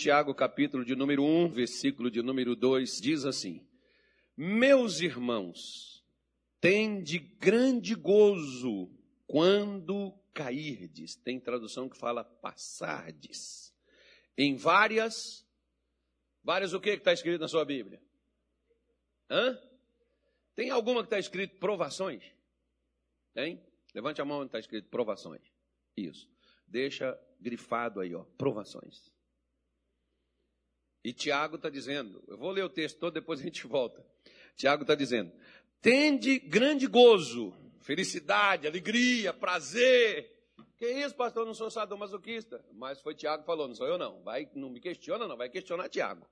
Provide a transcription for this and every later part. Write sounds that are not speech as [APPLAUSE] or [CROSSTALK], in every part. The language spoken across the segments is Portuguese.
Tiago, capítulo de número 1, versículo de número 2, diz assim: Meus irmãos, tende grande gozo quando cairdes. Tem tradução que fala passardes. Em várias. Várias o que está escrito na sua Bíblia? Hã? Tem alguma que está escrito provações? Tem? Levante a mão onde está escrito provações. Isso. Deixa grifado aí, ó, provações. E Tiago está dizendo, eu vou ler o texto todo, depois a gente volta. Tiago está dizendo: tende grande gozo, felicidade, alegria, prazer. Que isso, pastor? Eu não sou sadomasoquista. Mas foi Tiago que falou, não sou eu não. Vai, não me questiona, não. Vai questionar Tiago.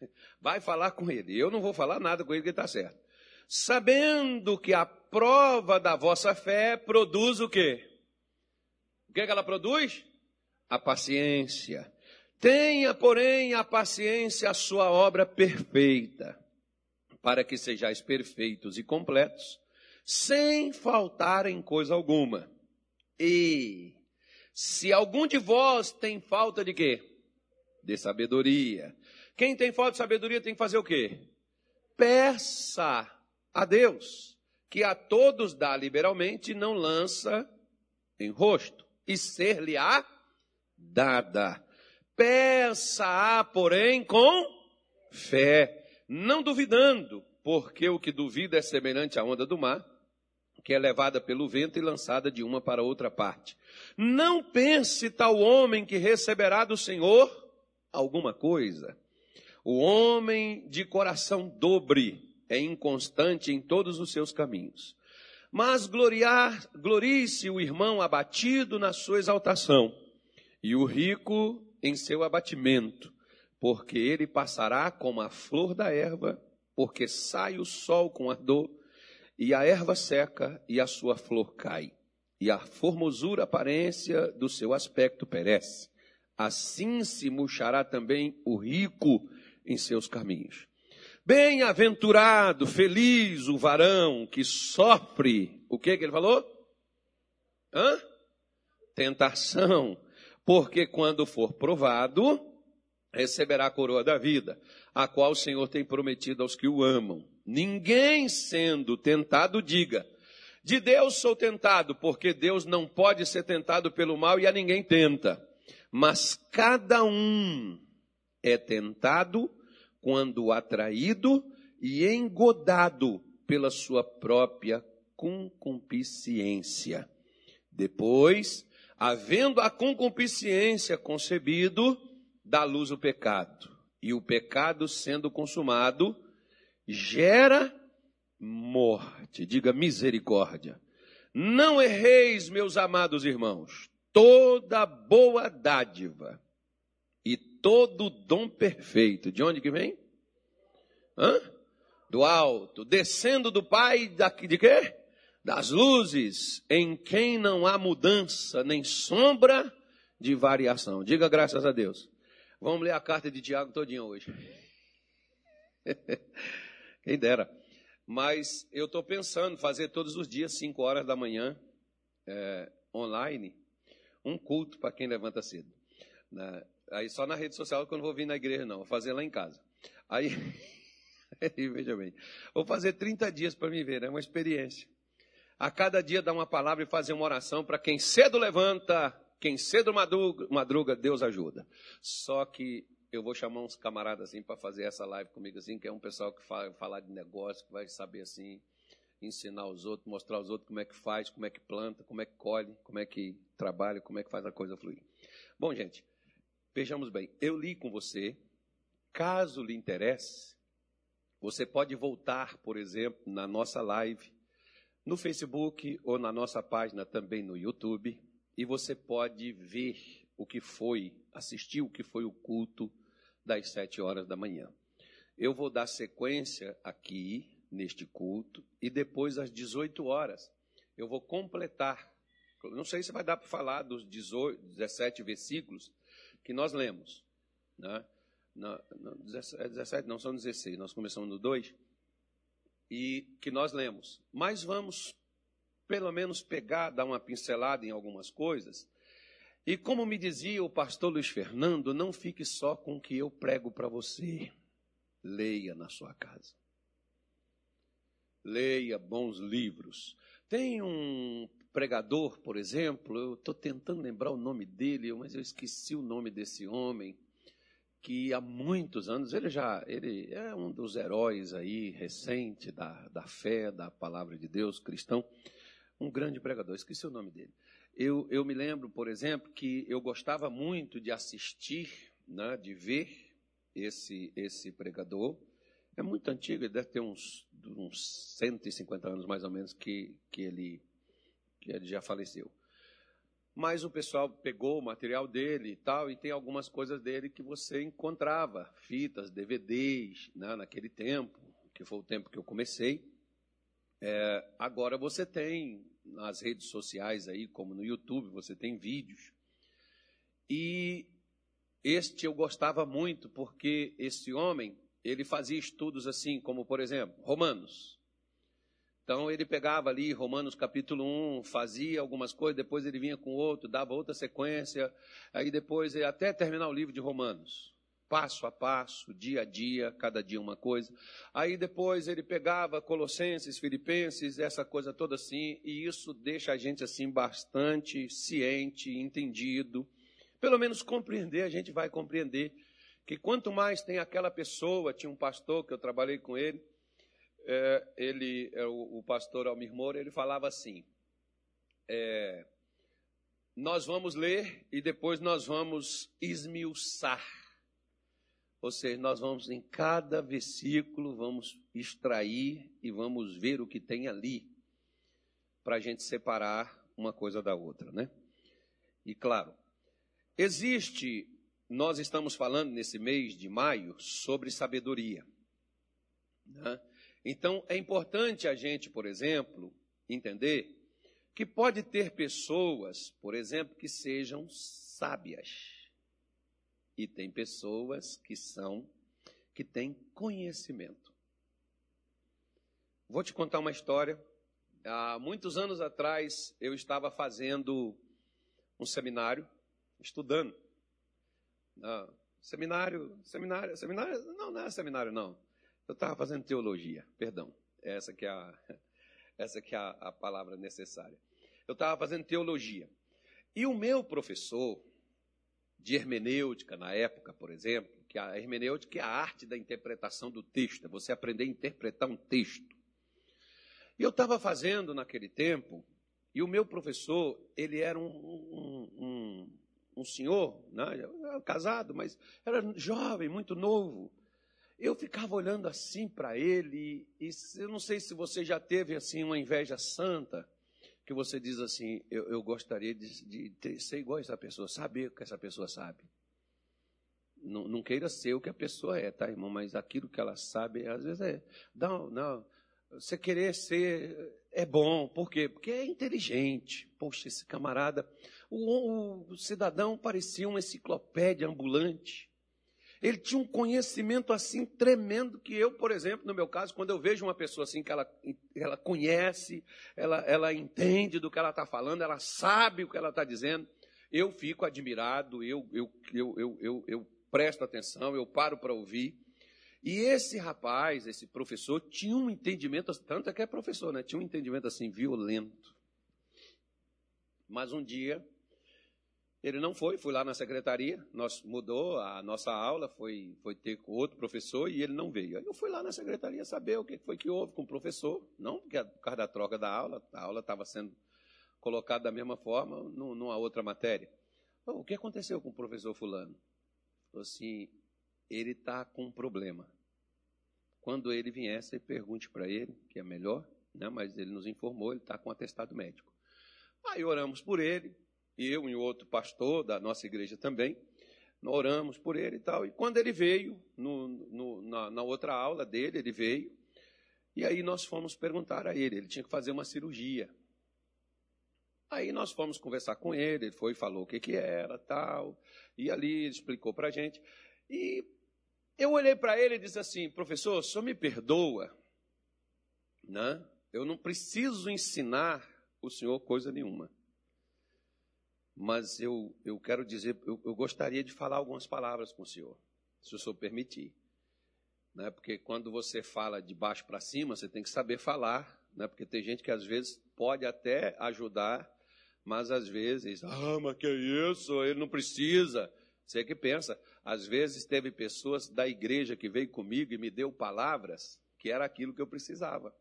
[LAUGHS] Vai falar com ele. Eu não vou falar nada com ele que está certo. Sabendo que a prova da vossa fé produz o quê? O que, é que ela produz? A paciência. Tenha, porém, a paciência a sua obra perfeita, para que sejais perfeitos e completos, sem faltar em coisa alguma. E se algum de vós tem falta de quê? De sabedoria. Quem tem falta de sabedoria tem que fazer o quê? Peça a Deus, que a todos dá liberalmente, não lança em rosto, e ser-lhe-á dada. Peça-a, porém, com fé, não duvidando, porque o que duvida é semelhante à onda do mar, que é levada pelo vento e lançada de uma para outra parte. Não pense tal homem que receberá do Senhor alguma coisa. O homem de coração dobre é inconstante em todos os seus caminhos. Mas gloriar, glorie-se o irmão abatido na sua exaltação, e o rico em seu abatimento, porque ele passará como a flor da erva, porque sai o sol com ardor, e a erva seca, e a sua flor cai, e a formosura aparência do seu aspecto perece. Assim se murchará também o rico em seus caminhos. Bem-aventurado, feliz o varão que sofre. O que que ele falou? Hã? Tentação. Porque quando for provado, receberá a coroa da vida, a qual o Senhor tem prometido aos que o amam. Ninguém sendo tentado, diga: De Deus sou tentado, porque Deus não pode ser tentado pelo mal e a ninguém tenta. Mas cada um é tentado quando atraído e engodado pela sua própria concupiscência. Depois, havendo a concupiscência concebido, dá luz o pecado. E o pecado sendo consumado, gera morte. Diga misericórdia. Não erreis, meus amados irmãos. Toda boa dádiva todo dom perfeito. De onde que vem? Hã? Do alto, descendo do Pai daqui de quê? Das luzes, em quem não há mudança nem sombra de variação. Diga graças a Deus. Vamos ler a carta de Tiago todinha hoje. [LAUGHS] Quem dera. Mas eu estou pensando fazer todos os dias, 5 horas da manhã, é, online, um culto para quem levanta cedo. Né? Aí só na rede social que eu não vou vir na igreja, não. Vou fazer lá em casa. Aí, [LAUGHS] aí veja bem. Vou fazer 30 dias para me ver, é uma experiência. A cada dia dar uma palavra e fazer uma oração para quem cedo levanta, quem cedo madruga, madruga, Deus ajuda. Só que eu vou chamar uns camaradas assim para fazer essa live comigo assim, que é um pessoal que vai falar de negócio, que vai saber assim, ensinar os outros, mostrar aos outros como é que faz, como é que planta, como é que colhe, como é que trabalha, como é que faz a coisa fluir. Bom, gente, Vejamos bem, eu li com você, caso lhe interesse, você pode voltar, por exemplo, na nossa live, no Facebook ou na nossa página também no YouTube, e você pode ver o que foi, assistir o que foi o culto das sete horas da manhã. Eu vou dar sequência aqui neste culto e depois às 18 horas eu vou completar. Não sei se vai dar para falar dos 18, 17 versículos, que nós lemos. Né? Na, na, 17, é não, são 16, nós começamos no 2, e que nós lemos. Mas vamos, pelo menos, pegar, dar uma pincelada em algumas coisas, E como me dizia o pastor Luiz Fernando, não fique só com o que eu prego para você. Leia na sua casa. Leia bons livros. Tem um pregador, por exemplo, eu estou tentando lembrar o nome dele, mas eu esqueci o nome desse homem, que há muitos anos, ele já ele é um dos heróis aí, recente, da, da fé, da palavra de Deus, cristão, um grande pregador, esqueci o nome dele. Eu, eu me lembro, por exemplo, que eu gostava muito de assistir, né, de ver esse, esse pregador. É muito antigo, ele deve ter uns, uns 150 anos mais ou menos que, que, ele, que ele já faleceu. Mas o pessoal pegou o material dele e tal, e tem algumas coisas dele que você encontrava, fitas, DVDs, né, naquele tempo, que foi o tempo que eu comecei. É, agora você tem nas redes sociais aí, como no YouTube, você tem vídeos. E este eu gostava muito porque esse homem, ele fazia estudos assim, como por exemplo, Romanos. Então ele pegava ali Romanos capítulo 1, fazia algumas coisas, depois ele vinha com outro, dava outra sequência, aí depois até terminar o livro de Romanos passo a passo, dia a dia, cada dia uma coisa. Aí depois ele pegava Colossenses, Filipenses, essa coisa toda assim, e isso deixa a gente assim bastante ciente, entendido. Pelo menos compreender, a gente vai compreender que quanto mais tem aquela pessoa, tinha um pastor que eu trabalhei com ele, é, ele, é, o, o, pastor Almir Moura, ele falava assim, é, nós vamos ler e depois nós vamos esmiuçar ou seja, nós vamos em cada versículo, vamos extrair e vamos ver o que tem ali, para a gente separar uma coisa da outra, né? E claro, existe, nós estamos falando nesse mês de maio sobre sabedoria. Né? Então, é importante a gente, por exemplo, entender que pode ter pessoas, por exemplo, que sejam sábias e tem pessoas que são que têm conhecimento. Vou te contar uma história. Há muitos anos atrás eu estava fazendo um seminário, estudando. Não, seminário, seminário, seminário, não, não é seminário não. Eu estava fazendo teologia, perdão. Essa que é a, [LAUGHS] essa que é a, a palavra necessária. Eu estava fazendo teologia. E o meu professor, de hermenêutica na época, por exemplo, que a hermenêutica é a arte da interpretação do texto, é você aprender a interpretar um texto. E eu estava fazendo naquele tempo, e o meu professor, ele era um, um, um, um senhor, né, casado, mas era jovem, muito novo. Eu ficava olhando assim para ele, e, eu não sei se você já teve assim uma inveja santa, que você diz assim, eu, eu gostaria de, de ser igual a essa pessoa, saber o que essa pessoa sabe. Não, não, queira ser o que a pessoa é, tá, irmão? Mas aquilo que ela sabe, às vezes é. Não, não. Você querer ser é bom. Por quê? Porque é inteligente. Poxa, esse camarada. O, o cidadão parecia uma enciclopédia ambulante. Ele tinha um conhecimento assim tremendo que eu, por exemplo, no meu caso, quando eu vejo uma pessoa assim que ela, ela conhece, ela, ela entende do que ela está falando, ela sabe o que ela está dizendo, eu fico admirado, eu, eu, eu, eu, eu, eu presto atenção, eu paro para ouvir. E esse rapaz, esse professor, tinha um entendimento, tanto é que é professor, né? Tinha um entendimento assim violento. Mas um dia ele não foi, fui lá na secretaria, nós mudou a nossa aula, foi, foi ter com outro professor e ele não veio. Aí eu fui lá na secretaria saber o que foi que houve com o professor, não porque por causa da troca da aula, a aula estava sendo colocada da mesma forma numa outra matéria. o que aconteceu com o professor fulano? Falou assim, ele está com um problema. Quando ele vier, você pergunte para ele, que é melhor, né? mas ele nos informou, ele está com atestado médico. Aí oramos por ele, eu e outro pastor da nossa igreja também, oramos por ele e tal. E quando ele veio, no, no, na, na, outra aula dele, ele veio, e aí nós fomos perguntar a ele, ele tinha que fazer uma cirurgia. Aí nós fomos conversar com ele, ele foi e falou o que, que era, tal, e ali ele explicou para a gente. E eu olhei para ele e disse assim, professor, senhor me perdoa, né? eu não preciso ensinar o senhor coisa nenhuma. Mas eu, eu quero dizer, eu, eu gostaria de falar algumas palavras com o senhor, se o senhor permitir. Né? Porque quando você fala de baixo para cima, você tem que saber falar, né? porque tem gente que às vezes pode até ajudar, mas às vezes, ah, mas que isso? Ele não precisa. Você que pensa, às vezes teve pessoas da igreja que veio comigo e me deu palavras que era aquilo que eu precisava.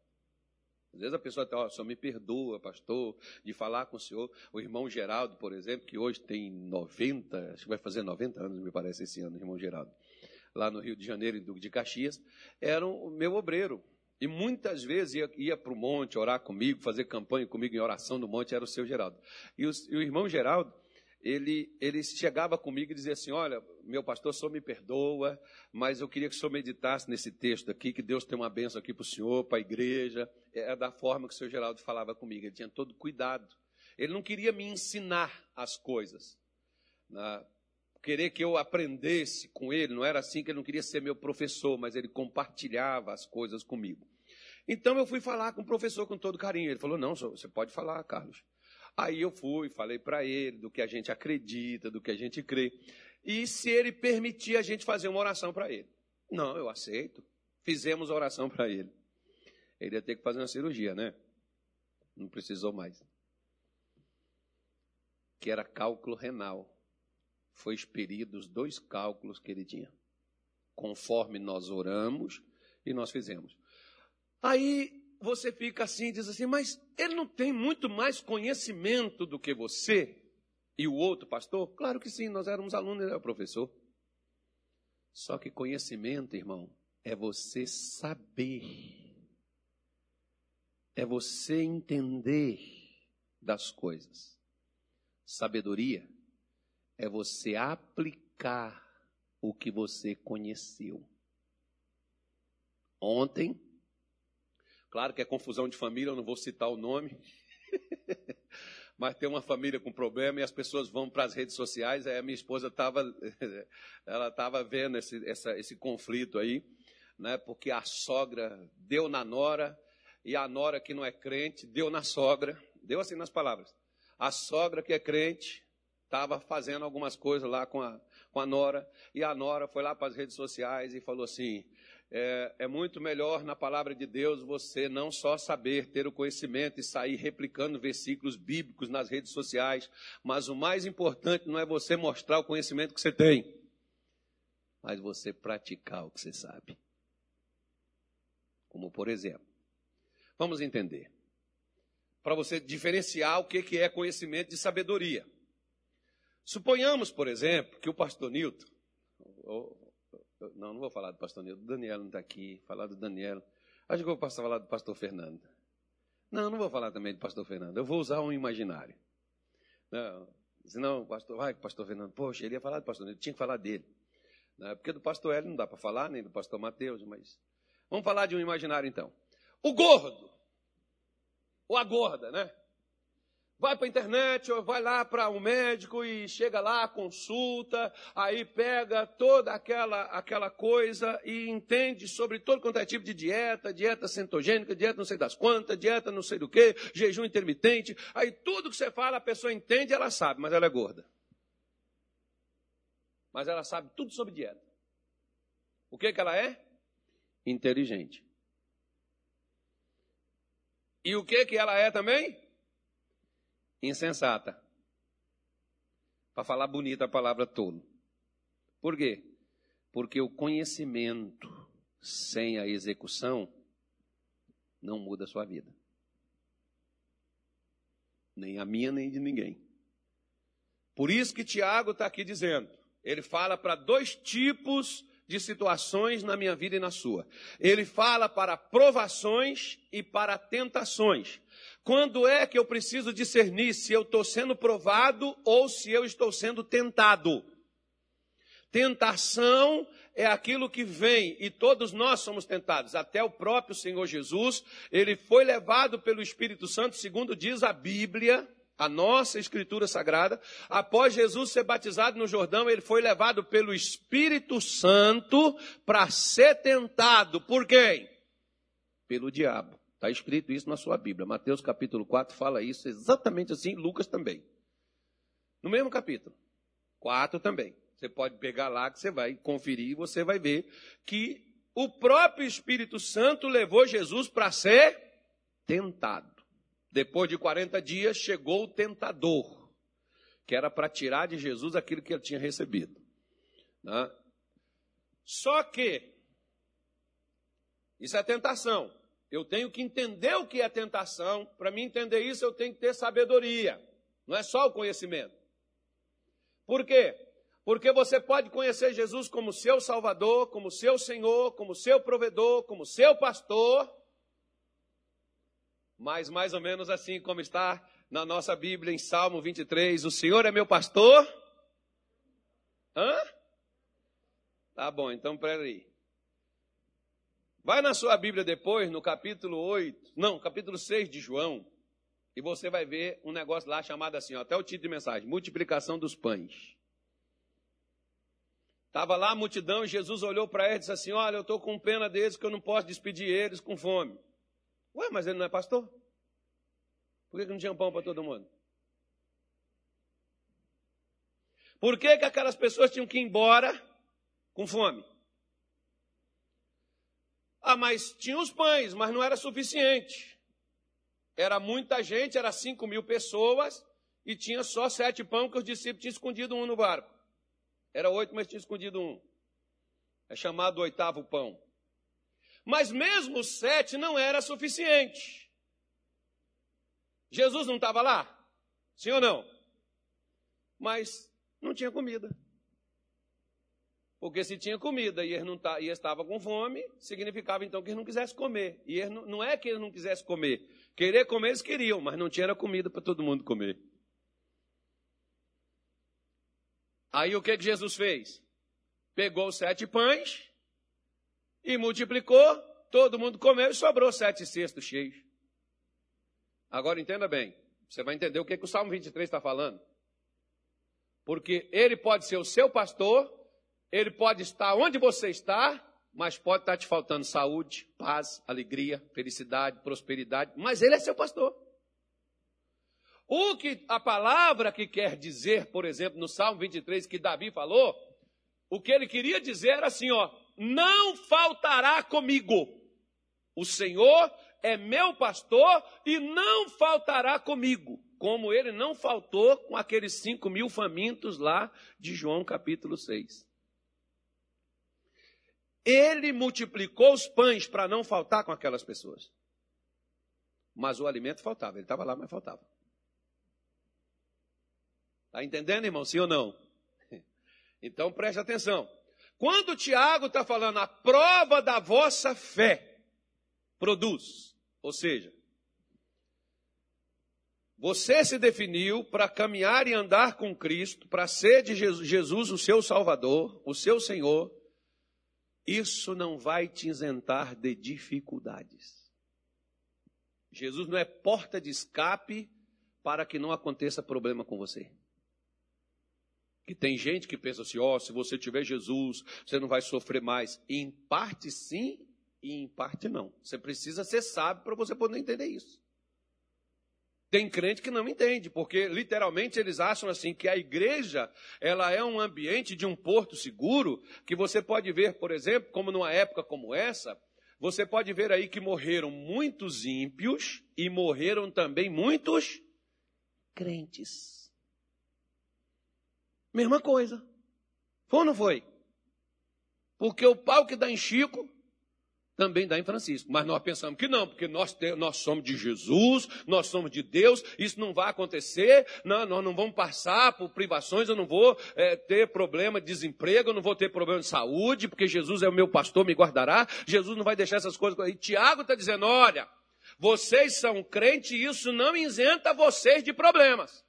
Às vezes a pessoa até, ó, oh, me perdoa, pastor, de falar com o senhor. O irmão Geraldo, por exemplo, que hoje tem 90, acho que vai fazer 90 anos, me parece, esse ano, irmão Geraldo, lá no Rio de Janeiro, em Duque de Caxias, era o meu obreiro. E muitas vezes ia, ia para o monte orar comigo, fazer campanha comigo em oração no monte, era o seu Geraldo. E, e o irmão Geraldo, ele, ele chegava comigo e dizia assim: Olha, meu pastor, o senhor me perdoa, mas eu queria que o senhor meditasse nesse texto aqui, que Deus tem uma bênção aqui para o senhor, para a igreja. É da forma que o senhor Geraldo falava comigo, ele tinha todo cuidado. Ele não queria me ensinar as coisas, né? querer que eu aprendesse com ele, não era assim que ele não queria ser meu professor, mas ele compartilhava as coisas comigo. Então eu fui falar com o professor com todo carinho. Ele falou: Não, você pode falar, Carlos. Aí eu fui, falei para ele do que a gente acredita, do que a gente crê. E se ele permitir a gente fazer uma oração para ele. Não, eu aceito. Fizemos oração para ele. Ele ia ter que fazer uma cirurgia, né? Não precisou mais. Que era cálculo renal. Foi expelido os dois cálculos que ele tinha. Conforme nós oramos e nós fizemos. Aí você fica assim diz assim, mas ele não tem muito mais conhecimento do que você e o outro pastor? Claro que sim, nós éramos alunos, ele era professor. Só que conhecimento, irmão, é você saber, é você entender das coisas. Sabedoria é você aplicar o que você conheceu. Ontem, Claro que é confusão de família, eu não vou citar o nome. [LAUGHS] Mas tem uma família com problema e as pessoas vão para as redes sociais. Aí a minha esposa estava [LAUGHS] ela estava vendo esse, essa, esse conflito aí, né? porque a sogra deu na nora e a nora que não é crente deu na sogra. Deu assim nas palavras. A sogra que é crente estava fazendo algumas coisas lá com a, com a nora e a nora foi lá para as redes sociais e falou assim: é, é, muito melhor na palavra de Deus você não só saber, ter o conhecimento e sair replicando versículos bíblicos nas redes sociais, mas o mais importante não é você mostrar o conhecimento que você tem, mas você praticar o que você sabe. Como por exemplo, vamos entender. Para você diferenciar o que é conhecimento de sabedoria. Suponhamos, por exemplo, que o pastor Newton, não, não vou falar do pastor Nildo. O Daniel não está aqui. Falar do Daniel. Acho que eu vou falar do pastor Fernando. Não, não vou falar também do pastor Fernando. Eu vou usar um imaginário. Não, senão, pastor, vai, pastor Fernando, poxa, ele ia falar do pastor Nildo, tinha que falar dele. Não, porque do pastor Hélio não dá para falar, nem do pastor Mateus, mas. Vamos falar de um imaginário então. O gordo. Ou a gorda, né? Vai para a internet, ou vai lá para um médico e chega lá, consulta, aí pega toda aquela, aquela coisa e entende sobre todo quanto é tipo de dieta, dieta cetogênica, dieta não sei das quantas, dieta não sei do que, jejum intermitente. Aí tudo que você fala, a pessoa entende, ela sabe, mas ela é gorda. Mas ela sabe tudo sobre dieta. O que, que ela é? Inteligente. E o que, que ela é também? Insensata. Para falar bonita a palavra tolo. Por quê? Porque o conhecimento sem a execução não muda a sua vida. Nem a minha, nem de ninguém. Por isso que Tiago está aqui dizendo. Ele fala para dois tipos de situações na minha vida e na sua. Ele fala para provações e para tentações. Quando é que eu preciso discernir se eu estou sendo provado ou se eu estou sendo tentado? Tentação é aquilo que vem, e todos nós somos tentados. Até o próprio Senhor Jesus, ele foi levado pelo Espírito Santo, segundo diz a Bíblia, a nossa Escritura Sagrada. Após Jesus ser batizado no Jordão, ele foi levado pelo Espírito Santo para ser tentado. Por quem? Pelo diabo. Está escrito isso na sua Bíblia. Mateus capítulo 4 fala isso exatamente assim, Lucas também. No mesmo capítulo. 4 também. Você pode pegar lá que você vai conferir e você vai ver que o próprio Espírito Santo levou Jesus para ser tentado. Depois de 40 dias chegou o tentador, que era para tirar de Jesus aquilo que ele tinha recebido. Né? Só que, isso é tentação. Eu tenho que entender o que é tentação. Para mim entender isso, eu tenho que ter sabedoria. Não é só o conhecimento. Por quê? Porque você pode conhecer Jesus como seu Salvador, como seu Senhor, como seu provedor, como seu pastor, mas mais ou menos assim como está na nossa Bíblia em Salmo 23, o Senhor é meu pastor. Hã? Tá bom, então peraí. Vai na sua Bíblia depois, no capítulo 8, não, capítulo 6 de João, e você vai ver um negócio lá chamado assim, ó, até o título de mensagem, multiplicação dos pães. Estava lá a multidão e Jesus olhou para eles e disse assim: Olha, eu estou com pena deles que eu não posso despedir eles com fome. Ué, mas ele não é pastor? Por que, que não tinha pão para todo mundo? Por que, que aquelas pessoas tinham que ir embora com fome? Ah, mas tinha os pães, mas não era suficiente. Era muita gente, era cinco mil pessoas, e tinha só sete pães que os discípulos tinham escondido um no barco. Era oito, mas tinha escondido um. É chamado oitavo pão. Mas mesmo sete não era suficiente. Jesus não estava lá? Sim ou não? Mas não tinha comida. Porque se tinha comida e ele, não tá, e estava com fome, significava então que ele não quisesse comer. E ele não, é que ele não quisesse comer. Querer comer eles queriam, mas não tinha comida para todo mundo comer. Aí o que, que Jesus fez? Pegou os sete pães e multiplicou, todo mundo comeu e sobrou sete cestos cheios. Agora entenda bem, você vai entender o que, que o Salmo 23 está falando. Porque ele pode ser o seu pastor, ele pode estar onde você está, mas pode estar te faltando saúde, paz, alegria, felicidade, prosperidade, mas ele é seu pastor. O que a palavra que quer dizer, por exemplo, no Salmo 23 que Davi falou, o que ele queria dizer era assim, ó: não faltará comigo. O Senhor é meu pastor e não faltará comigo, como ele não faltou com aqueles cinco mil famintos lá de João capítulo 6. Ele multiplicou os pães para não faltar com aquelas pessoas. Mas o alimento faltava, ele estava lá, mas faltava. Está entendendo, irmão? Sim ou não? [LAUGHS] Então preste atenção. Quando Tiago está falando a prova da vossa fé produz, ou seja, você se definiu para caminhar e andar com Cristo, para ser de Jesus o seu Salvador, o seu Senhor, isso não vai te isentar de dificuldades. Jesus não é porta de escape para que não aconteça problema com você. Que tem gente que pensa assim, ó, oh, se você tiver Jesus, você não vai sofrer mais. Em parte sim, e em parte não. Você precisa ser sábio para você poder entender isso. Tem crente que não entende, porque literalmente eles acham assim que a igreja, ela é um ambiente de um porto seguro, que você pode ver, por exemplo, como numa época como essa, você pode ver aí que morreram muitos ímpios e morreram também muitos crentes. Mesma coisa. Foi ou não foi? Porque o pau que dá em Chico também dá em Francisco. Mas nós pensamos que não, porque nós, nós somos de Jesus, nós somos de Deus, isso não vai acontecer, não, nós não vamos passar por privações, eu não vou é, ter problema de desemprego, eu não vou ter problema de saúde, porque Jesus é o meu pastor, me guardará, Jesus não vai deixar essas coisas. E Tiago está dizendo: olha, vocês são crentes e isso não isenta vocês de problemas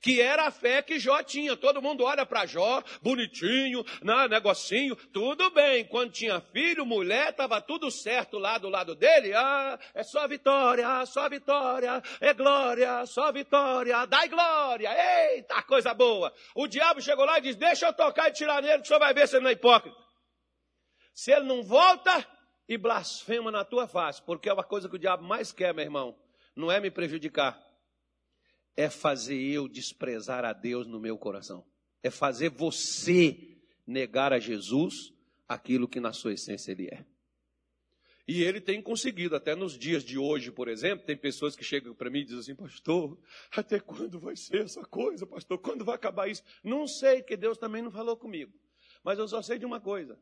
que era a fé que Jó tinha. Todo mundo olha para Jó, bonitinho, né, negocinho, tudo bem. Quando tinha filho, mulher, estava tudo certo lá do lado dele. Ah, é só vitória, só vitória, é glória, só vitória, dai glória, eita, coisa boa. O diabo chegou lá e disse: Deixa eu tocar e tirar nele, que o senhor vai ver se ele não é hipócrita. Se ele não volta e blasfema na tua face, porque é uma coisa que o diabo mais quer, meu irmão, não é me prejudicar é fazer eu desprezar a Deus no meu coração. É fazer você negar a Jesus aquilo que na sua essência ele é. E ele tem conseguido, até nos dias de hoje, por exemplo, tem pessoas que chegam para mim e dizem assim, pastor, até quando vai ser essa coisa, pastor? Quando vai acabar isso? Não sei, que Deus também não falou comigo. Mas eu só sei de uma coisa.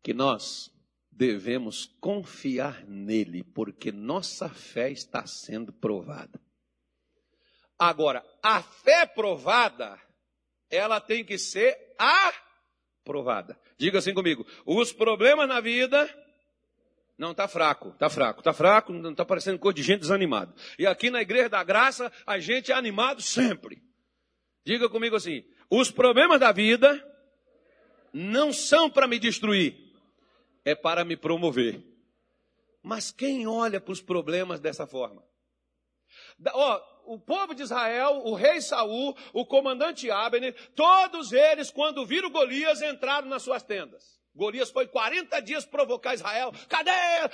Que nós devemos confiar nele, porque nossa fé está sendo provada. Agora, a fé provada, ela tem que ser aprovada. Diga assim comigo: os problemas na vida. Não, está fraco, está fraco, está fraco, não está parecendo coisa de gente desanimada. E aqui na Igreja da Graça, a gente é animado sempre. Diga comigo assim: os problemas da vida não são para me destruir, é para me promover. Mas quem olha para os problemas dessa forma? Ó, o povo de Israel, o rei Saul, o comandante Abner, todos eles, quando viram Golias, entraram nas suas tendas. Golias foi 40 dias provocar Israel. Cadê?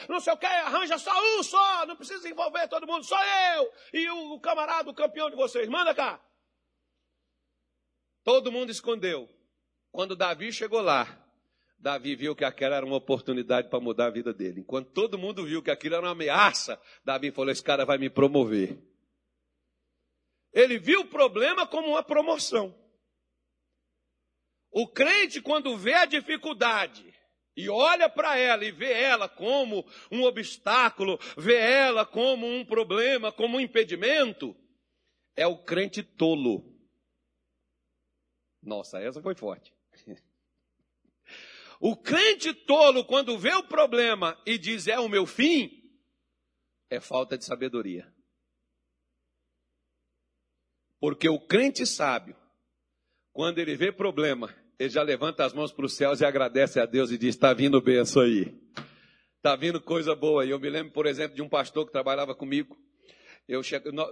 Não sei o que, arranja só um só, não precisa envolver todo mundo, só eu e o, o camarada, o campeão de vocês. Manda cá. Todo mundo escondeu. Quando Davi chegou lá, Davi viu que aquela era uma oportunidade para mudar a vida dele. Enquanto todo mundo viu que aquilo era uma ameaça, Davi falou: Esse cara vai me promover. Ele viu o problema como uma promoção. O crente, quando vê a dificuldade e olha para ela e vê ela como um obstáculo, vê ela como um problema, como um impedimento, é o crente tolo. Nossa, essa foi forte. O crente tolo, quando vê o problema e diz é o meu fim, é falta de sabedoria. Porque o crente sábio, quando ele vê problema, ele já levanta as mãos para os céus e agradece a Deus e diz: está vindo benção aí. Está vindo coisa boa. E eu me lembro, por exemplo, de um pastor que trabalhava comigo.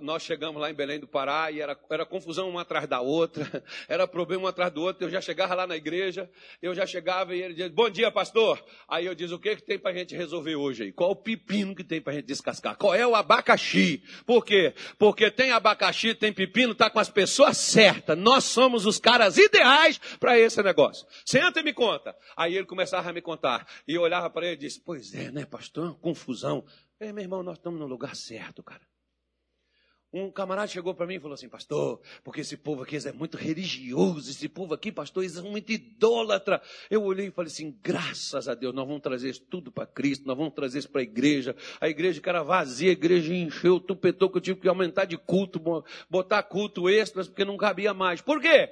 Nós chegamos lá em Belém do Pará e era, era confusão uma atrás da outra, [LAUGHS] era problema um atrás do outro. Eu já chegava lá na igreja, eu já chegava e ele dizia, bom dia, pastor. Aí eu dizia, o que, que tem para a gente resolver hoje aí? Qual o pepino que tem para a gente descascar? Qual é o abacaxi? Por quê? Porque tem abacaxi, tem pepino, está com as pessoas certas. Nós somos os caras ideais para esse negócio. Senta e me conta. Aí ele começava a me contar. E eu olhava para ele e disse, pois é, né, pastor? Confusão. É, meu irmão, nós estamos no lugar certo, cara. Um camarada chegou para mim e falou assim, pastor, porque esse povo aqui é muito religioso, esse povo aqui, pastor, são muito idólatra. Eu olhei e falei assim, graças a Deus, nós vamos trazer isso tudo para Cristo, nós vamos trazer isso para a igreja. A igreja que era vazia, a igreja encheu, tupetou que eu tive que aumentar de culto, botar culto extras, porque não cabia mais. Por quê?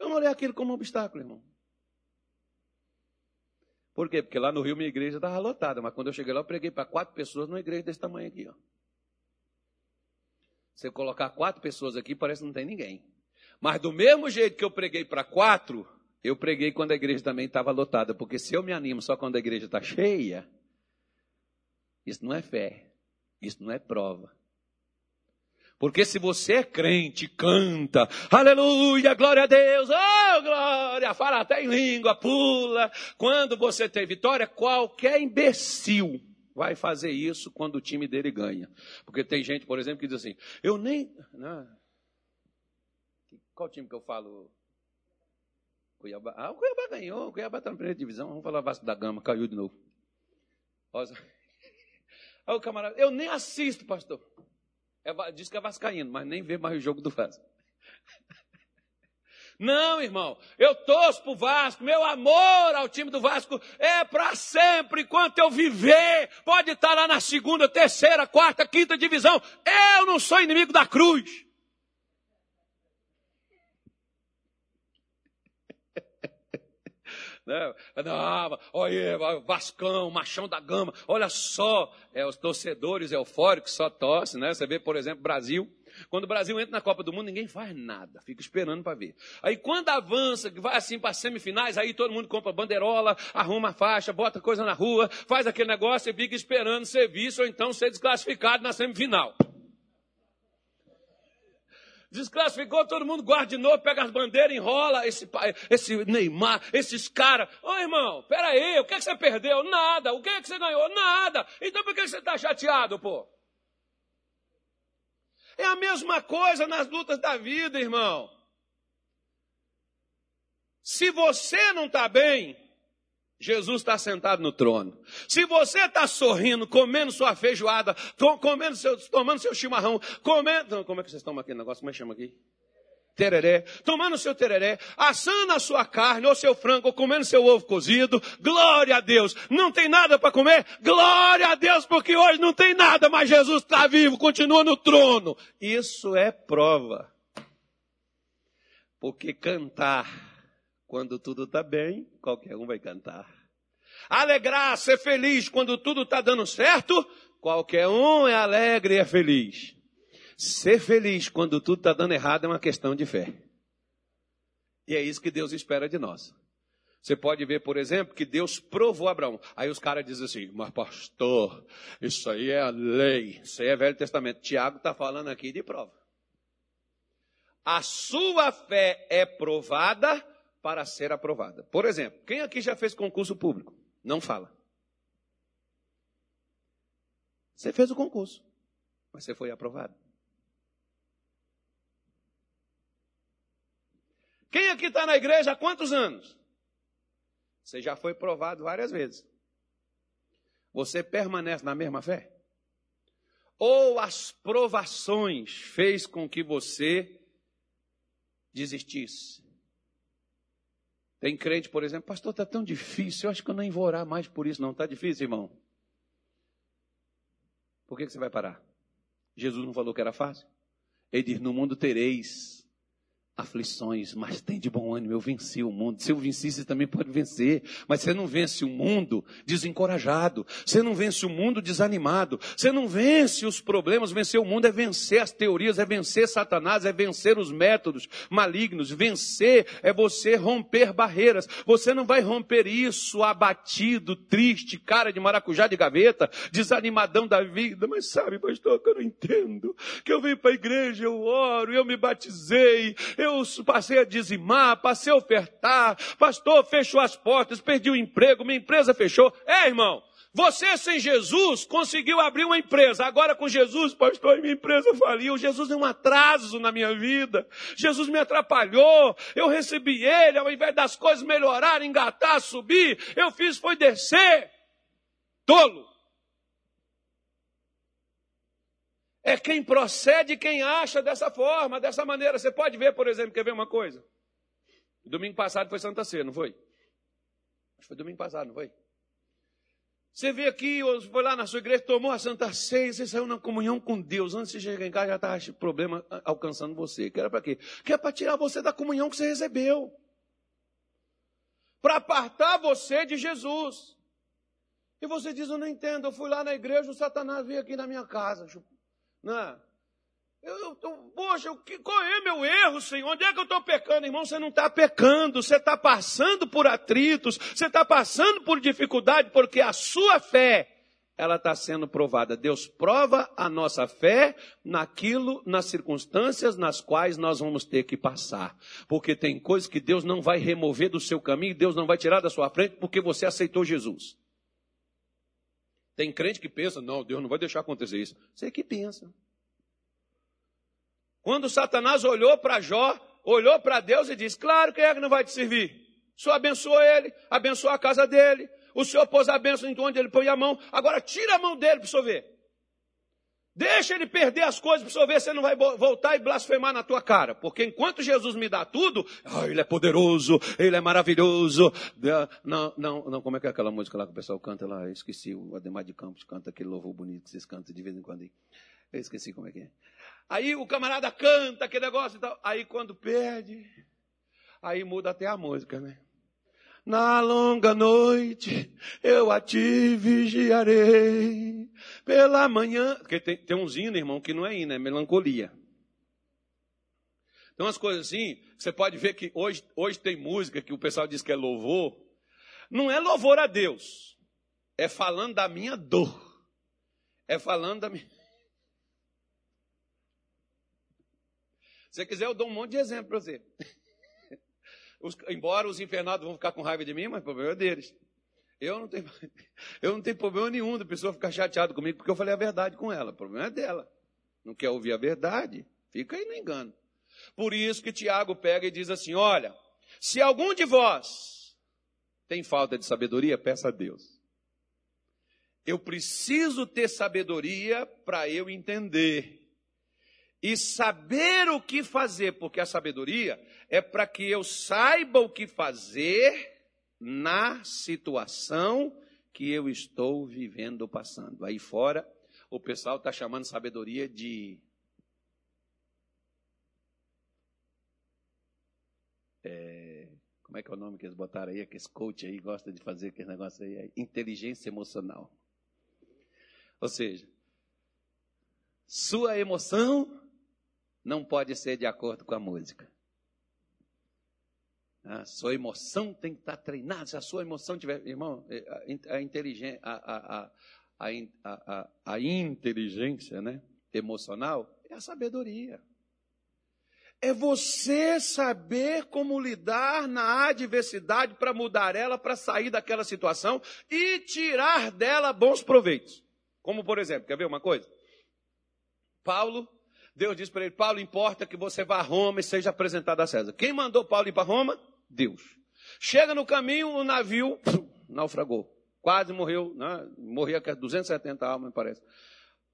Eu não olhei aquilo como um obstáculo, irmão. Por quê? Porque lá no Rio minha igreja estava lotada, mas quando eu cheguei lá eu preguei para quatro pessoas numa igreja desse tamanho aqui, ó. Você colocar quatro pessoas aqui, parece que não tem ninguém. Mas do mesmo jeito que eu preguei para quatro, eu preguei quando a igreja também estava lotada. Porque se eu me animo só quando a igreja está cheia, isso não é fé. Isso não é prova. Porque se você é crente, canta, aleluia, glória a Deus, oh glória, fala até em língua, pula. Quando você tem vitória, qualquer imbecil vai fazer isso quando o time dele ganha. Porque tem gente, por exemplo, que diz assim: eu nem. Né? Qual time que eu falo? Cuiabá. Ah, o Cuiabá ganhou, o Cuiabá está na primeira divisão. Vamos falar Vasco da Gama, caiu de novo. Aí o [LAUGHS] camarada, eu nem assisto, pastor. É, diz que é Vascaíno, mas nem vê mais o jogo do Vasco. Não, irmão, eu torço pro Vasco, meu amor ao time do Vasco é para sempre, enquanto eu viver. Pode estar lá na segunda, terceira, quarta, quinta divisão. Eu não sou inimigo da cruz. [LAUGHS] Não, olha, Vascão, Machão da Gama, olha só, é, os torcedores eufóricos só torcem, né? Você vê, por exemplo, Brasil, quando o Brasil entra na Copa do Mundo, ninguém faz nada, fica esperando para ver. Aí quando avança, vai assim para semifinais, aí todo mundo compra banderola, arruma a faixa, bota coisa na rua, faz aquele negócio e fica esperando ser visto ou então ser desclassificado na semifinal. desclassificou, todo mundo guarda de novo, pega as bandeiras, enrola esse, esse Neymar, esses caras. Ô irmão, peraí, o que, é que você perdeu? Nada. O que, é que você ganhou? Nada. Então por que você está chateado, pô? É a mesma coisa nas lutas da vida, irmão. Se você não está bem, Jesus está sentado no trono. Se você está sorrindo, comendo sua feijoada, comendo seu, tomando seu chimarrão, comendo. Como é que vocês tomam aquele negócio? Como é que chama aqui? Tereré, tomando seu tereré, assando a sua carne ou seu frango, ou comendo seu ovo cozido, glória a Deus. Não tem nada para comer? Glória a Deus, porque hoje não tem nada, mas Jesus está vivo, continua no trono. Isso é prova. Porque cantar quando tudo está bem, qualquer um vai cantar. Alegrar, ser feliz quando tudo está dando certo, qualquer um é alegre e é feliz. Ser feliz quando tudo está dando errado é uma questão de fé. E é isso que Deus espera de nós. Você pode ver, por exemplo, que Deus provou Abraão. Aí os caras dizem assim, mas pastor, isso aí é a lei, isso aí é Velho Testamento. Tiago está falando aqui de prova. A sua fé é provada para ser aprovada. Por exemplo, quem aqui já fez concurso público? Não fala. Você fez o concurso, mas você foi aprovado. Quem aqui está na igreja há quantos anos? Você já foi provado várias vezes. Você permanece na mesma fé? Ou as provações fez com que você desistisse? Tem crente, por exemplo, pastor, está tão difícil, eu acho que eu nem vou orar mais por isso, não. Está difícil, irmão? Por que, que você vai parar? Jesus não falou que era fácil? Ele diz: No mundo tereis aflições, mas tem de bom ânimo, eu venci o mundo. Se eu venci, você também pode vencer. Mas você não vence o mundo desencorajado. Você não vence o mundo desanimado. Você não vence os problemas. Vencer o mundo é vencer as teorias, é vencer Satanás, é vencer os métodos malignos. Vencer é você romper barreiras. Você não vai romper isso abatido, triste, cara de maracujá de gaveta, desanimadão da vida. Mas sabe, pastor, que eu não entendo. Que eu venho para a igreja, eu oro, eu me batizei, eu passei a dizimar, passei a ofertar, pastor fechou as portas, perdi o emprego, minha empresa fechou. É, irmão, você sem Jesus conseguiu abrir uma empresa. Agora com Jesus, pastor, minha empresa faliu. Jesus é um atraso na minha vida. Jesus me atrapalhou. Eu recebi ele, ao invés das coisas melhorarem, engatar, subir, eu fiz foi descer. Tolo. É quem procede, quem acha dessa forma, dessa maneira. Você pode ver, por exemplo, quer ver uma coisa? Domingo passado foi Santa Ceia, não foi? Acho que foi domingo passado, não foi? Você vê aqui, foi lá na sua igreja, tomou a Santa Ceia, você saiu na comunhão com Deus. Antes de chegar em casa, já estava problema alcançando você. Que era para quê? Que é para tirar você da comunhão que você recebeu. Para apartar você de Jesus. E você diz, eu não entendo, eu fui lá na igreja, o Satanás veio aqui na minha casa. Não. Eu, eu, poxa, qual é meu erro, Senhor? Onde é que eu estou pecando, irmão? Você não está pecando, você está passando por atritos, você está passando por dificuldade, porque a sua fé, ela está sendo provada. Deus prova a nossa fé naquilo, nas circunstâncias nas quais nós vamos ter que passar. Porque tem coisas que Deus não vai remover do seu caminho, Deus não vai tirar da sua frente, porque você aceitou Jesus. Tem crente que pensa, não, Deus não vai deixar acontecer isso. Você que pensa. Quando Satanás olhou para Jó, olhou para Deus e disse: Claro, quem é que não vai te servir? O Senhor abençoou ele, abençoou a casa dele, o Senhor pôs a bênção em onde ele põe a mão, agora tira a mão dele para o Senhor ver. Deixa ele perder as coisas para o Senhor ver se ele não vai voltar e blasfemar na tua cara. Porque enquanto Jesus me dá tudo, ah, ele é poderoso, ele é maravilhoso. Não, não, não, como é que é aquela música lá que o pessoal canta lá? Eu esqueci, o Ademar de Campos canta aquele louvor bonito que vocês cantam de vez em quando. Eu esqueci como é que é. Aí o camarada canta aquele negócio e tal. Aí quando perde, aí muda até a música, né? Na longa noite eu a te vigiarei. Pela manhã. Porque tem, tem uns hinos, irmão, que não é hino, é melancolia. Tem umas coisas assim, você pode ver que hoje, hoje tem música que o pessoal diz que é louvor. Não é louvor a Deus. É falando da minha dor. É falando da minha. Se você quiser, eu dou um monte de exemplo para você. Os, embora os infernados vão ficar com raiva de mim, mas o problema é deles. Eu não tenho, [LAUGHS] eu não tenho problema nenhum da pessoa ficar chateada comigo porque eu falei a verdade com ela. O problema é dela. Não quer ouvir a verdade? Fica aí no engano. Por isso que Tiago pega e diz assim: Olha, se algum de vós tem falta de sabedoria, peça a Deus. Eu preciso ter sabedoria para eu entender e saber o que fazer, porque a sabedoria é para que eu saiba o que fazer na situação que eu estou vivendo passando. Aí fora, o pessoal está chamando sabedoria de. É, como é que é o nome que eles botaram aí? Aqueles coach aí gosta de fazer aquele negócio aí. É inteligência emocional. Ou seja, sua emoção não pode ser de acordo com a música. A sua emoção tem que estar treinada. Se a sua emoção tiver. Irmão, a, a inteligência, a, a, a, a, inteligência né, emocional é a sabedoria. É você saber como lidar na adversidade para mudar ela, para sair daquela situação e tirar dela bons proveitos. Como, por exemplo, quer ver uma coisa? Paulo Deus disse para ele: Paulo, importa que você vá a Roma e seja apresentado a César. Quem mandou Paulo ir para Roma? Deus. Chega no caminho, o navio naufragou. Quase morreu, né? morria com 270 almas, me parece.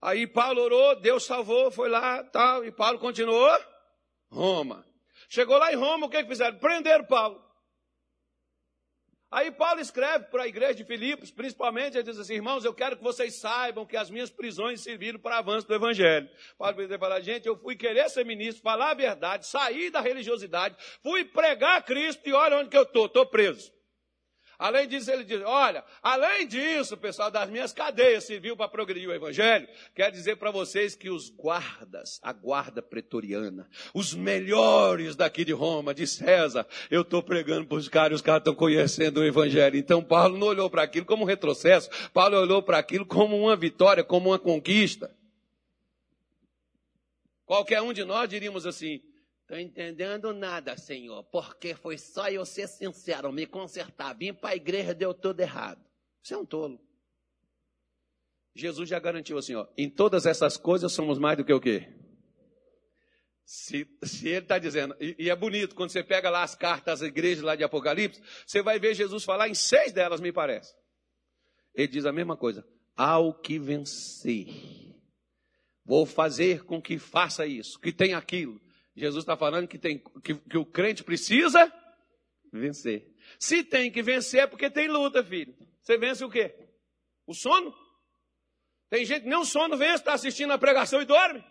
Aí Paulo orou, Deus salvou, foi lá, tal, e Paulo continuou. Roma. Chegou lá em Roma, o que, que fizeram? Prenderam Paulo. Aí Paulo escreve para a igreja de Filipos, principalmente, ele diz assim, irmãos, eu quero que vocês saibam que as minhas prisões serviram para avanço do evangelho. Paulo vai falar, gente, eu fui querer ser ministro, falar a verdade, sair da religiosidade, fui pregar Cristo e olha onde que eu estou, estou preso. Além disso, ele diz: olha, além disso, pessoal, das minhas cadeias serviu para progredir o evangelho. Quer dizer para vocês que os guardas, a guarda pretoriana, os melhores daqui de Roma, de César, eu estou pregando para os caras, os caras estão conhecendo o evangelho. Então, Paulo não olhou para aquilo como um retrocesso, Paulo olhou para aquilo como uma vitória, como uma conquista. Qualquer um de nós diríamos assim: Estou entendendo nada, Senhor, porque foi só eu ser sincero, me consertar. Vim para a igreja, deu tudo errado. Você é um tolo. Jesus já garantiu assim, ó, em todas essas coisas somos mais do que o quê? Se, se ele está dizendo, e, e, é bonito, quando você pega lá as cartas às igrejas lá de Apocalipse, você vai ver Jesus falar em seis delas, me parece. Ele diz a mesma coisa, ao que vencer, vou fazer com que faça isso, que tenha aquilo, Jesus está falando que, tem, que, que o crente precisa vencer. Se tem que vencer é porque tem luta, filho. Você vence o quê? O sono? Tem gente que nem o sono vence, está assistindo a pregação e dorme.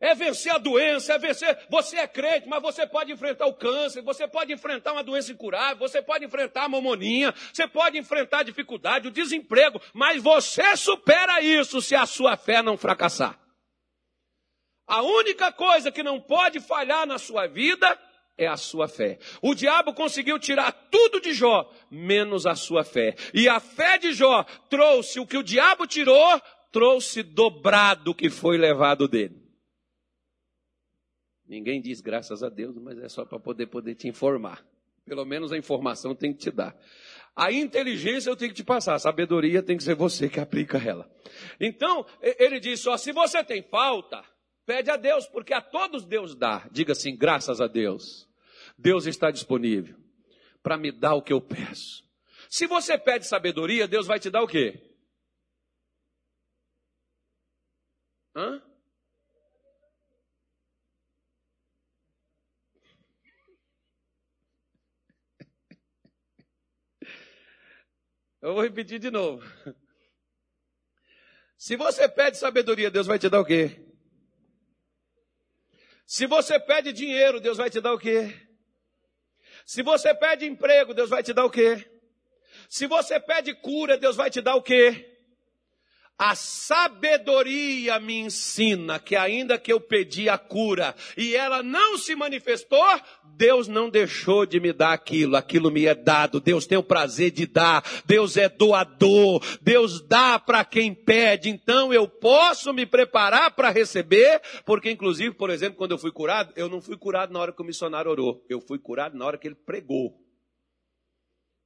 É vencer a doença, é vencer. Você é crente, mas você pode enfrentar o câncer, você pode enfrentar uma doença incurável, você pode enfrentar a mamoninha, você pode enfrentar a dificuldade, o desemprego, mas você supera isso se a sua fé não fracassar. A única coisa que não pode falhar na sua vida é a sua fé. O diabo conseguiu tirar tudo de Jó, menos a sua fé. E a fé de Jó trouxe o que o diabo tirou, trouxe dobrado o que foi levado dele. Ninguém diz graças a Deus, mas é só para poder, poder te informar. Pelo menos a informação tem que te dar. A inteligência eu tenho que te passar, a sabedoria tem que ser você que aplica ela. Então, ele diz só, se você tem falta, pede a Deus, porque a todos Deus dá. Diga assim, graças a Deus. Deus está disponível para me dar o que eu peço. Se você pede sabedoria, Deus vai te dar o quê? Hã? Eu vou repetir de novo. [LAUGHS] Se você pede sabedoria, Deus vai te dar o quê? Se você pede dinheiro, Deus vai te dar o quê? Se você pede emprego, Deus vai te dar o quê? Se você pede cura, Deus vai te dar o quê? A sabedoria me ensina que ainda que eu pedi a cura e ela não se manifestou, Deus não deixou de me dar aquilo, aquilo me é dado. Deus tem o prazer de dar. Deus é doador. Deus dá para quem pede. Então eu posso me preparar para receber, porque inclusive, por exemplo, quando eu fui curado, eu não fui curado na hora que o missionário orou. Eu fui curado na hora que ele pregou.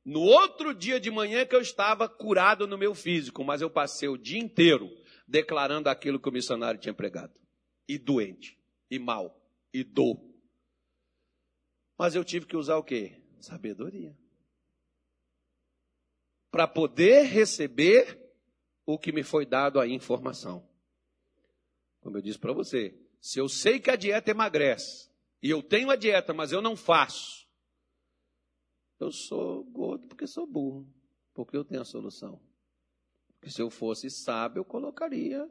No outro dia de manhã que eu estava curado no meu físico, mas eu passei o dia inteiro declarando aquilo que o missionário tinha pregado. E doente, e mal, e dor. Mas eu tive que usar o quê? Sabedoria. Para poder receber o que me foi dado a informação. Como eu disse para você, se eu sei que a dieta emagrece, e eu tenho a dieta, mas eu não faço, eu sou gordo porque sou burro, porque eu tenho a solução. Porque se eu fosse sábio, eu colocaria.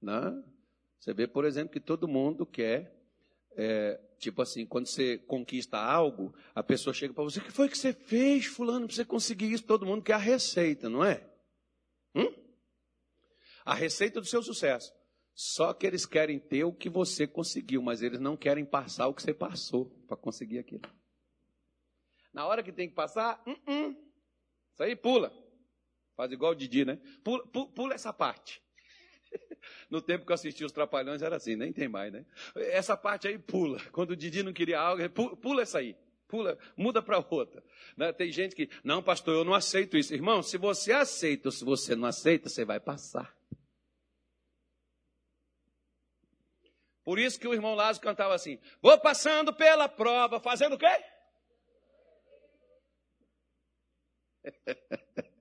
Né? Você vê, por exemplo, que todo mundo quer, é, tipo assim, quando você conquista algo, a pessoa chega para você, o que foi que você fez, fulano, para você conseguir isso? Todo mundo quer a receita, não é? Hum? A receita do seu sucesso. Só que eles querem ter o que você conseguiu, mas eles não querem passar o que você passou para conseguir aquilo. Na hora que tem que passar, uh -uh. isso aí pula. Faz igual o Didi, né? Pula, pula, pula essa parte. [LAUGHS] No tempo que eu assisti os Trapalhões era assim, nem tem mais, né? Essa parte aí pula. Quando o Didi não queria algo, pula, pula essa aí. Pula, muda para outra. Né? Tem gente que, não, pastor, eu não aceito isso. Irmão, se você aceita ou se você não aceita, você vai passar. Por isso que o irmão Lázaro cantava assim: Vou passando pela prova, fazendo o quê? [LAUGHS]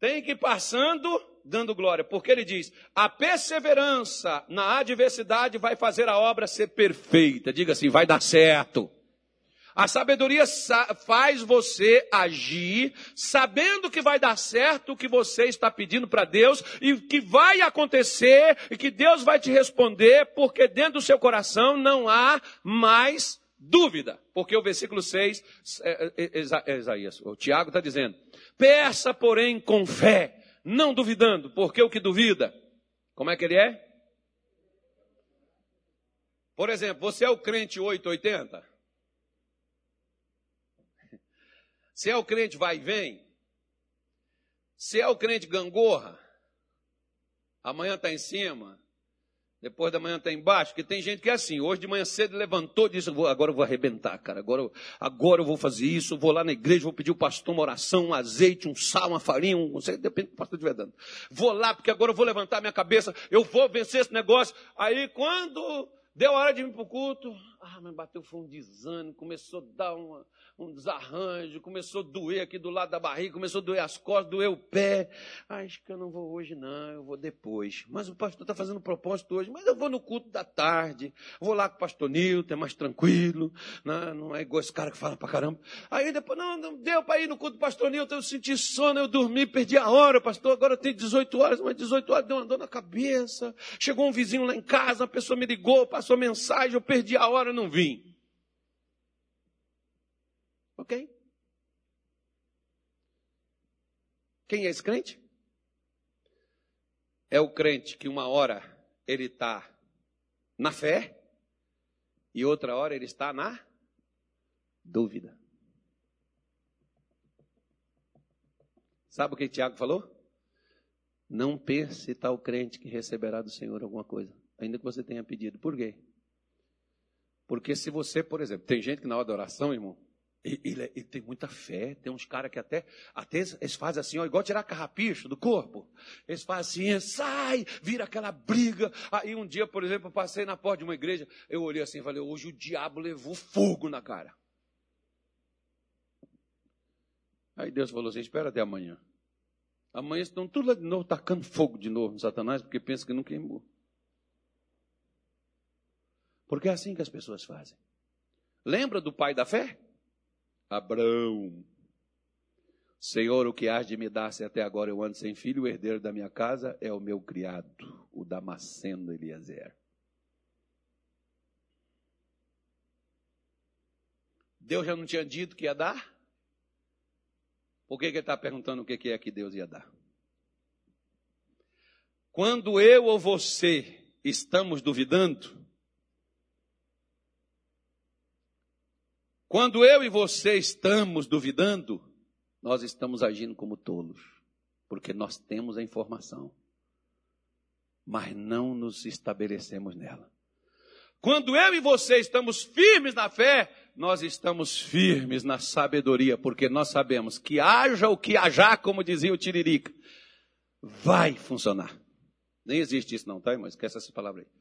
Tem que ir passando dando glória, porque ele diz: a perseverança na adversidade vai fazer a obra ser perfeita. Diga assim, vai dar certo. A sabedoria faz você agir sabendo que vai dar certo o que você está pedindo para Deus e que vai acontecer e que Deus vai te responder, porque dentro do seu coração não há mais dúvida, porque o versículo 6, é, é, é, é Isaías, o Tiago está dizendo: peça, porém, com fé, não duvidando, porque o que duvida, como é que ele é? Por exemplo, você é o crente 880? Se é o crente vai e vem? Se é o crente gangorra? Amanhã está em cima, depois da manhã está embaixo, porque tem gente que é assim. Hoje de manhã cedo levantou e disse: agora eu vou arrebentar, cara. Agora, agora eu vou fazer isso. Vou lá na igreja, vou pedir o pastor uma oração, um azeite, um sal, uma farinha, um, não sei, depende do que o pastor estiver dando. Vou lá, porque agora eu vou levantar minha cabeça, eu vou vencer esse negócio. Aí quando deu a hora de vir para o culto, ah, mas bateu foi um desânimo, começou a dar uma um desarranjo, começou a doer aqui do lado da barriga, começou a doer as costas, doer o pé. Ah, acho que eu não vou hoje, não, eu vou depois. Mas o pastor está fazendo propósito hoje, mas eu vou no culto da tarde, vou lá com o pastor Nilton, é mais tranquilo, né? não é igual esse cara que fala pra caramba. Aí depois, não, não deu para ir no culto do pastor Nilton, eu senti sono, eu dormi, perdi a hora, pastor, agora eu tenho 18 horas, mas 18 horas deu uma dor na cabeça. Chegou um vizinho lá em casa, a pessoa me ligou, passou mensagem, eu perdi a hora, não vim. Ok? Quem é esse crente? É o crente que uma hora ele está na fé e outra hora ele está na dúvida. Sabe o que Tiago falou? Não pense tal crente que receberá do Senhor alguma coisa, ainda que você tenha pedido. Por quê? Porque se você, por exemplo, tem gente que na hora da oração, irmão, ele, ele, tem muita fé. Tem uns caras que até, até eles fazem assim, ó, igual tirar carrapicho do corpo. Eles fazem assim, sai, vira aquela briga. Aí um dia, por exemplo, eu passei na porta de uma igreja, eu olhei assim e falei, hoje o diabo levou fogo na cara. Aí Deus falou assim, espera até amanhã. Amanhã estão tudo lá de novo, tacando fogo de novo no Satanás, porque pensa que não queimou. Porque é assim que as pessoas fazem. Lembra do pai da fé? Abraão. Senhor, o que hás de me dar se até agora eu ando sem filho, o herdeiro da minha casa é o meu criado, o Damasceno Eliezer. Deus já não tinha dito que ia dar? Por que, que ele está perguntando o que é que Deus ia dar? Quando eu ou você estamos duvidando, Quando eu e você estamos duvidando, nós estamos agindo como tolos, porque nós temos a informação, mas não nos estabelecemos nela. Quando eu e você estamos firmes na fé, nós estamos firmes na sabedoria, porque nós sabemos que haja o que haja, como dizia o Tiririca, vai funcionar. Nem existe isso não, tá, irmão? Esquece essa palavra aí.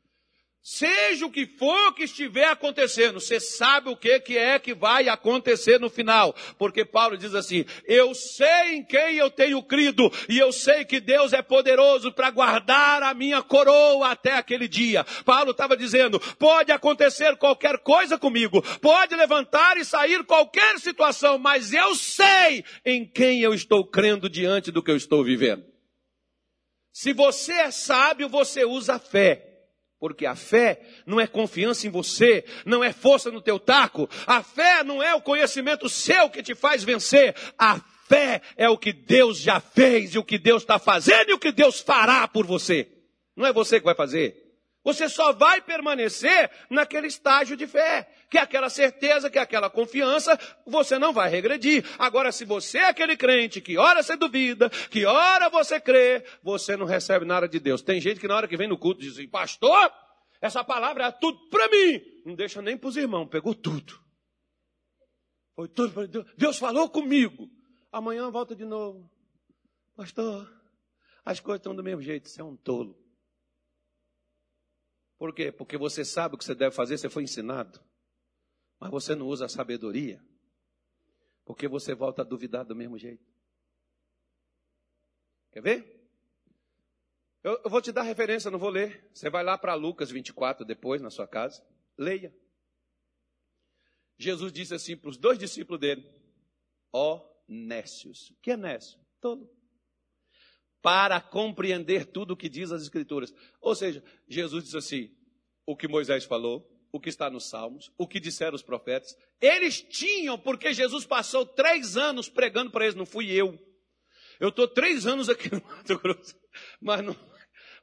Seja o que for que estiver acontecendo, você sabe o que, que é que vai acontecer no final. Porque Paulo diz assim: Eu sei em quem eu tenho crido, e eu sei que Deus é poderoso para guardar a minha coroa até aquele dia. Paulo estava dizendo: pode acontecer qualquer coisa comigo, pode levantar e sair qualquer situação, mas eu sei em quem eu estou crendo diante do que eu estou vivendo. Se você é sábio, você usa a fé. Porque a fé não é confiança em você, não é força no teu taco. A fé não é o conhecimento seu que te faz vencer. A fé é o que Deus já fez e o que Deus está fazendo e o que Deus fará por você. Não é você que vai fazer. Você só vai permanecer naquele estágio de fé, que é aquela certeza, que é aquela confiança, você não vai regredir. Agora, se você é aquele crente que ora você duvida, que ora você crê, você não recebe nada de Deus. Tem gente que na hora que vem no culto diz assim, pastor, essa palavra é tudo para mim. Não deixa nem para os irmãos, pegou tudo. Foi tudo para Deus. Deus falou comigo. Amanhã volta de novo. Pastor, as coisas estão do mesmo jeito, você é um tolo. Por quê? Porque você sabe o que você deve fazer, você foi ensinado. Mas você não usa a sabedoria. Porque você volta a duvidar do mesmo jeito. Quer ver? Eu, eu vou te dar referência, não vou ler. Você vai lá para Lucas 24 depois, na sua casa. Leia. Jesus disse assim para os dois discípulos dele: Ó Nécios. Que é Nécio? Todo para compreender tudo o que diz as Escrituras. Ou seja, Jesus diz assim: o que Moisés falou, o que está nos Salmos, o que disseram os profetas. Eles tinham, porque Jesus passou três anos pregando para eles, não fui eu. Eu estou três anos aqui no Mato Grosso, mas não,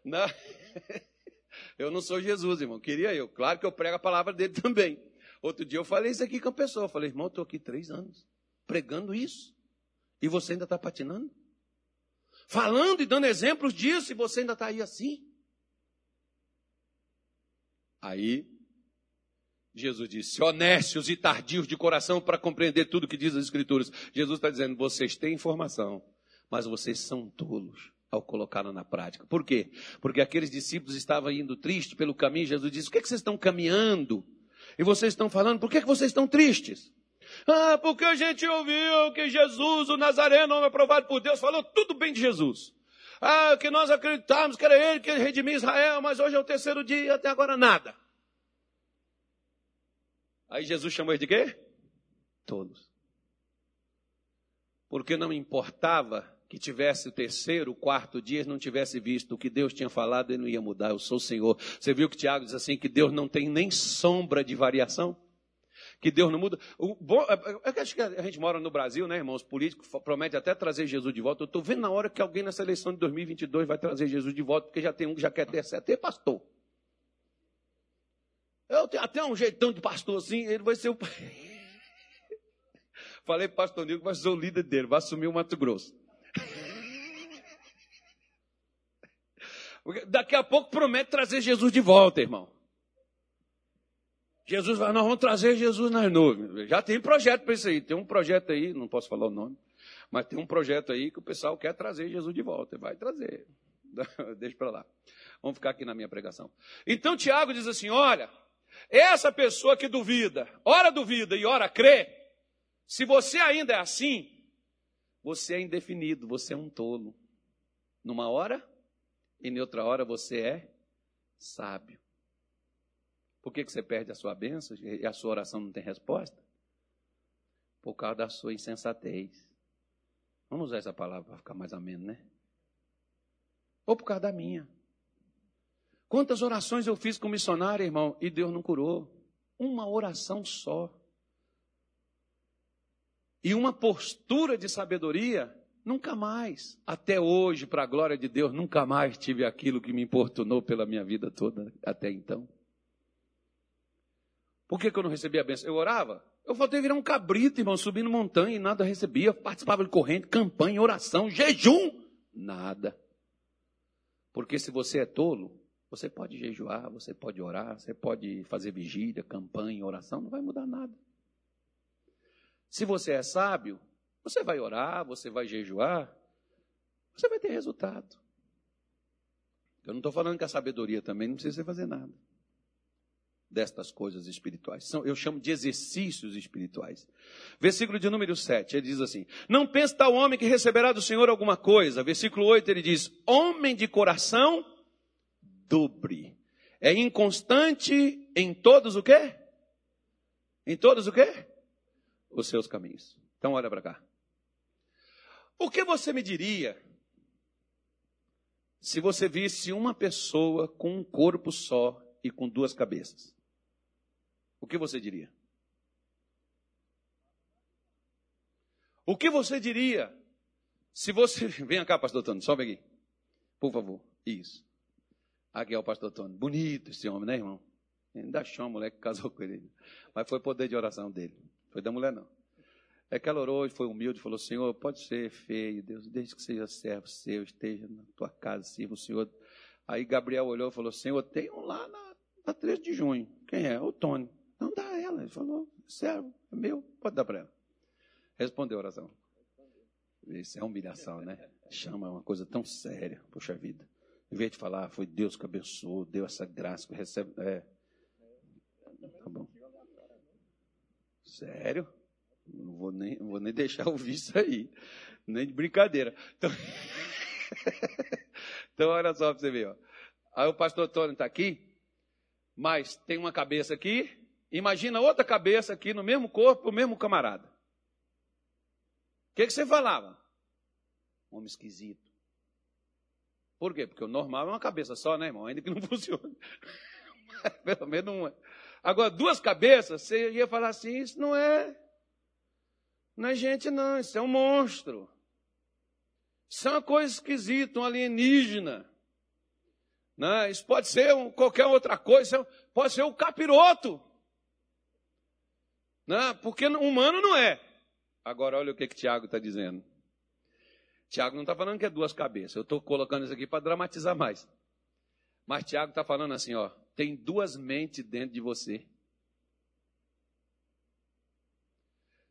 não, [LAUGHS] eu não sou Jesus, irmão. Queria eu. Claro que eu prego a palavra dele também. Outro dia eu falei isso aqui com a pessoa. Eu falei, irmão, estou aqui três anos pregando isso. E você ainda está patinando? Falando e dando exemplos disso, e você ainda está aí assim. Aí, Jesus disse: honestos e tardios de coração para compreender tudo que diz as Escrituras. Jesus está dizendo: vocês têm informação, mas vocês são tolos ao colocá-la na prática. Por quê? Porque aqueles discípulos estavam indo tristes pelo caminho. Jesus disse: o que, é que vocês estão caminhando? E vocês estão falando, por que, é que vocês estão tristes? Ah, porque a gente ouviu que Jesus, o Nazareno, homem aprovado por Deus, falou tudo bem de Jesus. Ah, que nós acreditávamos que era ele que redimia Israel, mas hoje é o terceiro dia e até agora nada. Aí Jesus chamou eles de quê? Todos. Porque não importava que tivesse o terceiro, o quarto dia, não tivesse visto o que Deus tinha falado, ele não ia mudar. Eu sou o Senhor. Você viu que Tiago diz assim: que Deus não tem nem sombra de variação? Que Deus não muda. Bom, é, é, eu acho que a gente mora no Brasil, né, irmãos? Políticos prometem até trazer Jesus de volta. Eu estou vendo na hora que alguém nessa eleição de 2022 vai trazer Jesus de volta, porque já tem um que já quer ter até pastor. Eu tenho até um jeitão de pastor assim, ele vai ser o. [LAUGHS] Falei para o pastor que vai ser o líder dele, vai assumir o Mato Grosso. [LAUGHS] Daqui a pouco promete trazer Jesus de volta, irmão. Jesus vai, nós vamos trazer Jesus nas nuvens. Já tem projeto para isso aí. Tem um projeto aí, não posso falar o nome, mas tem um projeto aí que o pessoal quer trazer Jesus de volta. Vai trazer. [LAUGHS] Deixa para lá. Vamos ficar aqui na minha pregação. Então Tiago diz assim: olha, essa pessoa que duvida, ora duvida e ora crê, se você ainda é assim, você é indefinido, você é um tolo. Numa hora e em outra hora você é sábio. Por que, que você perde a sua bênção e a sua oração não tem resposta? Por causa da sua insensatez. Vamos usar essa palavra para ficar mais ameno, né? Ou por causa da minha. Quantas orações eu fiz com missionário, irmão, e Deus não curou? Uma oração só. E uma postura de sabedoria, nunca mais. Até hoje, para a glória de Deus, nunca mais tive aquilo que me importunou pela minha vida toda até então. Por que, que eu não recebia a benção? Eu orava? Eu faltei virar um cabrito, irmão, subindo montanha e nada recebia. Participava de corrente, campanha, oração, jejum. Nada. Porque se você é tolo, você pode jejuar, você pode orar, você pode fazer vigília, campanha, oração, não vai mudar nada. Se você é sábio, você vai orar, você vai jejuar, você vai ter resultado. Eu não estou falando que a sabedoria também não precisa fazer nada destas coisas espirituais. São, eu chamo de exercícios espirituais. Versículo de número 7, ele diz assim: Não pense tal homem que receberá do Senhor alguma coisa. Versículo 8, ele diz: Homem de coração dobre. É inconstante em todos o quê? Em todos o quê? Os seus caminhos. Então olha para cá. O que você me diria se você visse uma pessoa com um corpo só e com duas cabeças? O que você diria? O que você diria se você. [LAUGHS] Venha cá, pastor Tony, sobe aqui. Por favor. Isso. Aqui é o pastor Tony. Bonito esse homem, né, irmão? Ainda achou a mulher que casou com ele. Mas foi poder de oração dele. Foi da mulher, não. É que ela orou e foi humilde, falou: Senhor, pode ser feio, Deus, desde que seja servo seu, esteja na tua casa, sirva o Senhor. Aí Gabriel olhou e falou: Senhor, tem um lá na, na 13 de junho. Quem é? O Tony. Não dá a ela. Ele falou, servo, é meu, pode dar para ela. Respondeu a oração. Isso é humilhação, né? Chama uma coisa tão séria, poxa vida. Em vez de falar, foi Deus que abençoou, deu essa graça que recebe. É. Tá bom. Sério? Não vou nem, não vou nem deixar ouvir isso aí. Nem de brincadeira. Então, [LAUGHS] então olha só para você ver. Ó. Aí o pastor Tony está aqui, mas tem uma cabeça aqui Imagina outra cabeça aqui no mesmo corpo, o mesmo camarada. O que, que você falava? Homem esquisito. Por quê? Porque o normal é uma cabeça só, né, irmão? Ainda que não [LAUGHS] funcione. Pelo menos uma. Agora, duas cabeças, você ia falar assim: isso não é. Não é gente, não. Isso é um monstro. Isso é uma coisa esquisita, um alienígena. Né? Isso pode ser um, qualquer outra coisa. Pode ser o um capiroto. Não, porque humano não é. Agora, olha o que, que Tiago está dizendo. Tiago não está falando que é duas cabeças. Eu estou colocando isso aqui para dramatizar mais. Mas Tiago está falando assim, ó. Tem duas mentes dentro de você.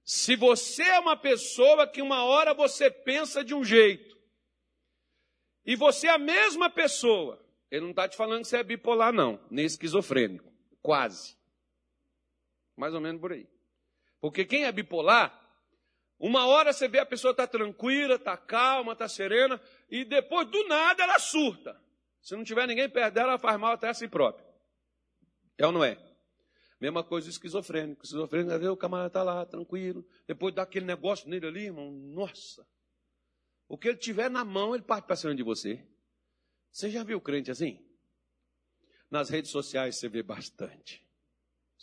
Se você é uma pessoa que uma hora você pensa de um jeito, e você é a mesma pessoa, ele não está te falando que você é bipolar, não, nem esquizofrênico. Quase. Mais ou menos por aí. Porque quem é bipolar, uma hora você vê a pessoa está tranquila, está calma, está serena, e depois do nada ela surta. Se não tiver ninguém perto dela, ela faz mal até a si própria. É ou não é? Mesma coisa do esquizofrênico. O esquizofrênico, vê o camarada está lá, tranquilo. Depois dá aquele negócio nele ali, irmão, nossa. O que ele tiver na mão, ele parte para cima de você. Você já viu crente assim? Nas redes sociais você vê bastante.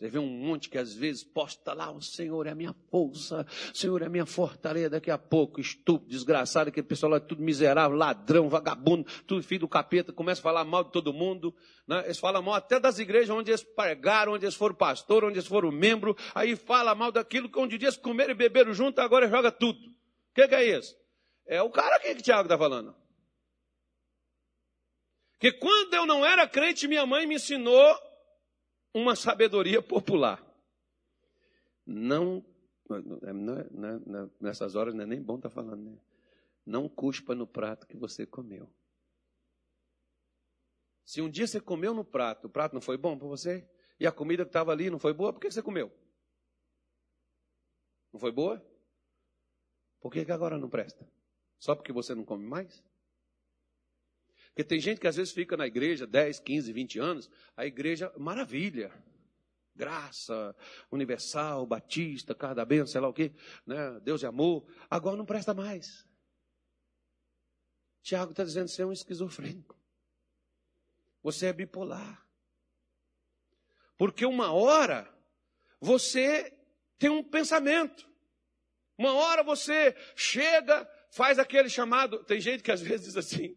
Você vê um monte que às vezes posta lá, o Senhor é a minha força, o Senhor é a minha fortaleza, daqui a pouco, estúpido, desgraçado, aquele pessoal lá é tudo miserável, ladrão, vagabundo, tudo filho do capeta, começa a falar mal de todo mundo, né? eles falam mal até das igrejas onde eles pregaram, onde eles foram pastor, onde eles foram membro, aí fala mal daquilo que onde dias comeram e beberam junto, agora joga tudo. O que, que, é isso? É o cara aqui que o Tiago está falando. Que quando eu não era crente, minha mãe me ensinou uma sabedoria popular. Não, é, não, é, nessas horas não é nem bom estar tá falando, né? Não cuspa no prato que você comeu. Se um dia você comeu no prato, o prato não foi bom para você, e a comida que estava ali não foi boa, por que você comeu? Não foi boa? Por que agora não presta? Só porque você não come mais? Porque tem gente que às vezes fica na igreja 10, 15, 20 anos, a igreja, maravilha. Graça, universal, batista, casa da bênção, sei lá o quê, né? Deus é amor. Agora não presta mais. Tiago está dizendo que você é um esquizofrênico. Você é bipolar. Porque uma hora você tem um pensamento. Uma hora você chega, faz aquele chamado. Tem gente que às vezes diz assim: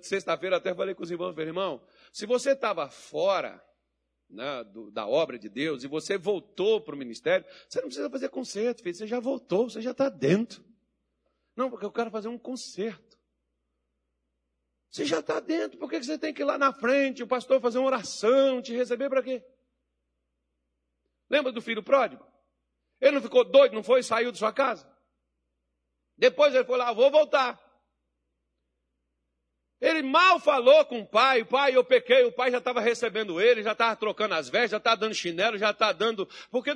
Sexta-feira até falei com os irmãos, meu irmão, se você estava fora, né, do, da obra de Deus e você voltou para o ministério, você não precisa fazer conserto, filho, você já voltou, você já está dentro. Não, porque eu quero fazer um conserto. Você já está dentro, por que você tem que ir lá na frente, o pastor fazer uma oração, te receber para quê? Lembra do filho pródigo? Ele não ficou doido, não foi? Saiu de sua casa? Depois ele foi lá, vou voltar. Ele mal falou com o pai, o pai, eu pequei, o pai já estava recebendo ele, já estava trocando as vestes, já está dando chinelo, já está dando. Porque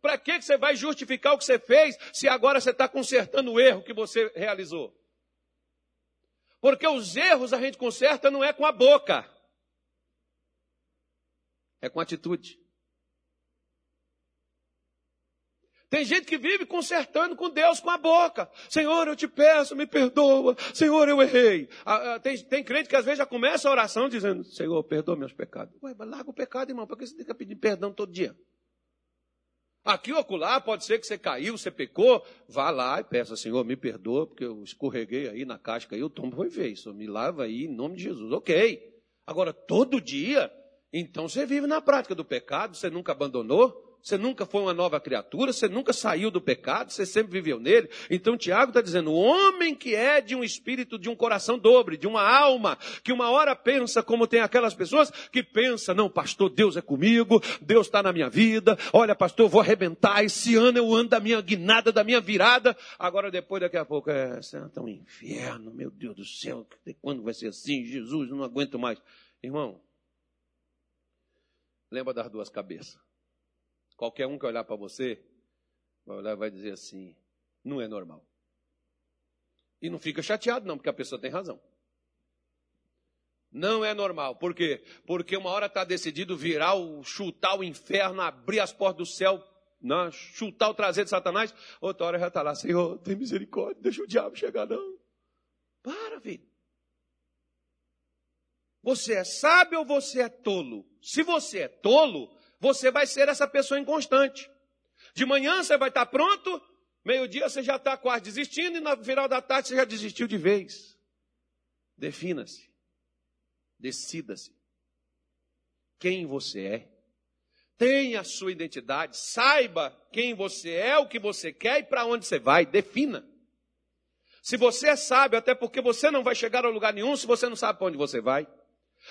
para que você vai justificar o que você fez se agora você está consertando o erro que você realizou? Porque os erros a gente conserta não é com a boca, é com atitude. Tem gente que vive consertando com Deus com a boca. Senhor, eu te peço, me perdoa. Senhor, eu errei. Ah, ah, tem, tem crente que às vezes já começa a oração dizendo, Senhor, perdoa meus pecados. Ué, mas larga o pecado, irmão. Por que você tem que pedir perdão todo dia? Aqui ou acolá, pode ser que você caiu, você pecou. Vá lá e peça, Senhor, me perdoa, porque eu escorreguei aí na casca aí, o tombo foi. Senhor, me lava aí em nome de Jesus. Ok. Agora, todo dia, então você vive na prática do pecado, você nunca abandonou. Você nunca foi uma nova criatura, você nunca saiu do pecado, você sempre viveu nele. Então Tiago está dizendo: o homem que é de um espírito, de um coração dobre, de uma alma, que uma hora pensa como tem aquelas pessoas que pensa, não, pastor, Deus é comigo, Deus está na minha vida, olha, pastor, eu vou arrebentar, esse ano eu ando da minha guinada, da minha virada. Agora depois, daqui a pouco, é, você está um inferno, meu Deus do céu, quando vai ser assim? Jesus, não aguento mais. Irmão, lembra das duas cabeças. Qualquer um que olhar para você, vai olhar vai dizer assim: não é normal. E não fica chateado, não, porque a pessoa tem razão. Não é normal. Por quê? Porque uma hora está decidido virar, o, chutar o inferno, abrir as portas do céu, né, chutar o traseiro de Satanás. Outra hora já está lá, Senhor, tem misericórdia, deixa o diabo chegar, não. Para, filho. Você é sábio ou você é tolo? Se você é tolo, você vai ser essa pessoa inconstante. De manhã você vai estar pronto, meio-dia você já está quase desistindo e no final da tarde você já desistiu de vez. Defina-se. Decida-se. Quem você é. Tenha a sua identidade. Saiba quem você é, o que você quer e para onde você vai. Defina. Se você é sábio, até porque você não vai chegar a lugar nenhum se você não sabe para onde você vai.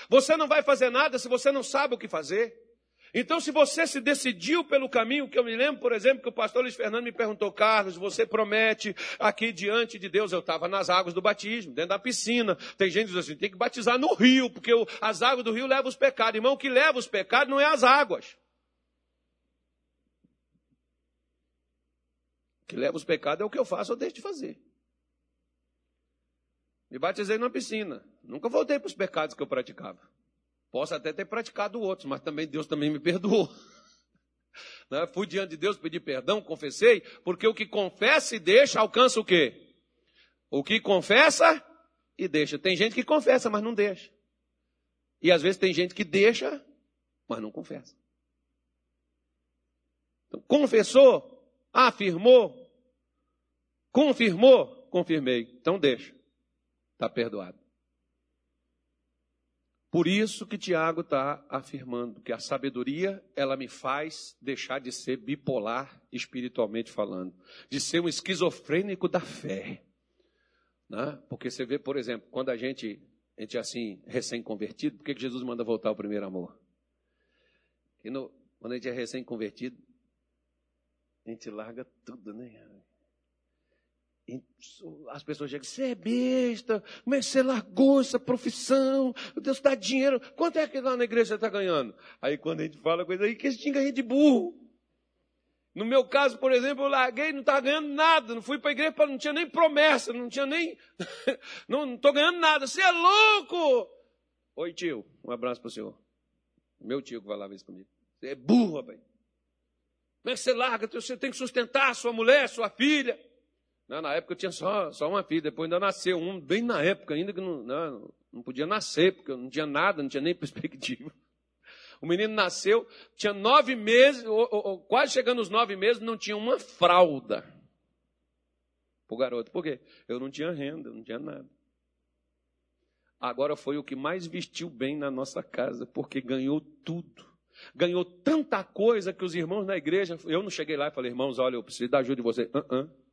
Você não vai fazer nada se você não sabe o que fazer. Então, se você se decidiu pelo caminho, que eu me lembro, por exemplo, que o pastor Luiz Fernando me perguntou, Carlos, você promete aqui diante de Deus? Eu estava nas águas do batismo, dentro da piscina. Tem gente que diz assim, tem que batizar no rio, porque as águas do rio levam os pecados. Irmão, o que leva os pecados não é as águas. O que leva os pecados é o que eu faço ou deixo de fazer. Me batizei na piscina. Nunca voltei para os pecados que eu praticava. Posso até ter praticado outros, mas também Deus também me [LAUGHS] perdoou. Né? Fui diante de Deus, pedi perdão, confessei, porque o que confessa e deixa alcança o quê? O que confessa e deixa. Tem gente que confessa, mas não deixa. E às vezes tem gente que deixa, mas não confessa. Então, confessou, afirmou, confirmou, confirmei. Então deixa. Está perdoado. Por isso que Tiago está afirmando que a sabedoria, ela me faz deixar de ser bipolar espiritualmente falando, de ser um esquizofrênico da fé. Né? Porque você vê, por exemplo, quando a gente, a gente é assim, recém-convertido, por que Jesus manda voltar ao primeiro amor? No, quando a gente é recém-convertido, a gente larga tudo, né? As pessoas chegam, você é besta, como é que você largou essa profissão? Deus dá dinheiro. Quanto é que lá na igreja você está ganhando? Aí quando a gente fala coisa aí, que tinha ganho de burro. No meu caso, por exemplo, eu larguei, não estava ganhando nada, não fui para a igreja, não tinha nem promessa, não tinha nem. [LAUGHS] não estou ganhando nada, você é louco! Oi, tio, um abraço para o senhor. Meu tio que vai lá ver isso comigo. Você é burro, rapaz. Como é que você larga? Você tem que sustentar sua mulher, sua filha. Não, na época eu tinha só, só uma filha, depois ainda nasceu um, bem na época ainda que não, não, não podia nascer, porque eu não tinha nada, não tinha nem [LAUGHS] perspectiva. O menino nasceu, tinha nove meses, ou, ou, quase chegando aos nove meses, não tinha uma fralda para o garoto. Por quê? Eu não tinha renda, não tinha nada. Agora foi o que mais vestiu bem na nossa casa, porque ganhou tudo. ganhou tanta coisa que os irmãos na igreja, eu não cheguei lá e falei, irmãos, olha, eu preciso da ajuda de vocês. Uh -uh.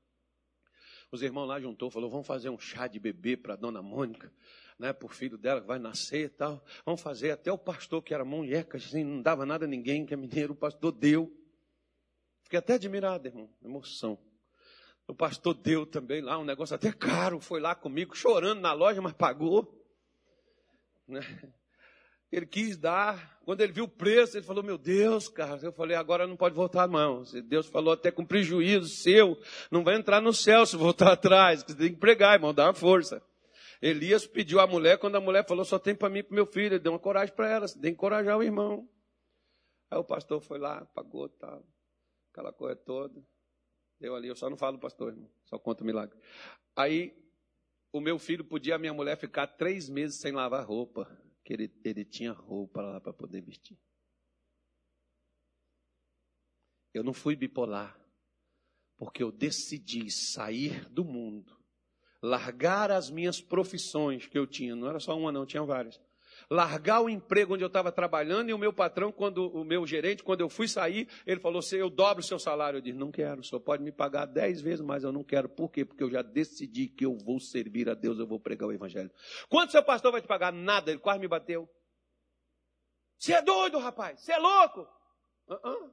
Os irmãos lá juntou, falou, vamos fazer um chá de bebê para dona Mônica, né, o filho dela que vai nascer e tal. Vamos fazer até o pastor que era munheca, assim, não dava nada a ninguém, que é mineiro, o pastor deu. Fiquei até admirado, irmão, emoção. O pastor deu também lá um negócio até caro, foi lá comigo, chorando na loja, mas pagou. Né? Ele quis dar. Quando ele viu o preço, ele falou: Meu Deus, cara. Eu falei: Agora não pode voltar, não. Deus falou até com prejuízo seu. Não vai entrar no céu se voltar [LAUGHS] atrás. Você tem que pregar, irmão, dá uma força. Elias pediu à mulher, quando a mulher falou: Só tem para mim e para meu filho. Ele deu uma coragem para ela. Você tem que encorajar o irmão. Aí o pastor foi lá, pagou tal. Aquela coisa toda. Deu ali. Eu só não falo pastor, irmão. Só conto o milagre. Aí o meu filho podia, a minha mulher, ficar três meses sem lavar roupa que ele, ele tinha roupa lá para poder vestir. Eu não fui bipolar, porque eu decidi sair do mundo, largar as minhas profissões que eu tinha, não era só uma, não, tinha várias largar o emprego onde eu estava trabalhando e o meu patrão, quando o meu gerente, quando eu fui sair, ele falou assim: eu dobro o seu salário. Eu disse: não quero, o senhor pode me pagar dez vezes mais, eu não quero. Por quê? Porque eu já decidi que eu vou servir a Deus, eu vou pregar o evangelho. Quanto seu pastor vai te pagar? Nada, ele quase me bateu. Você é doido, rapaz? Você é louco? Uh -uh.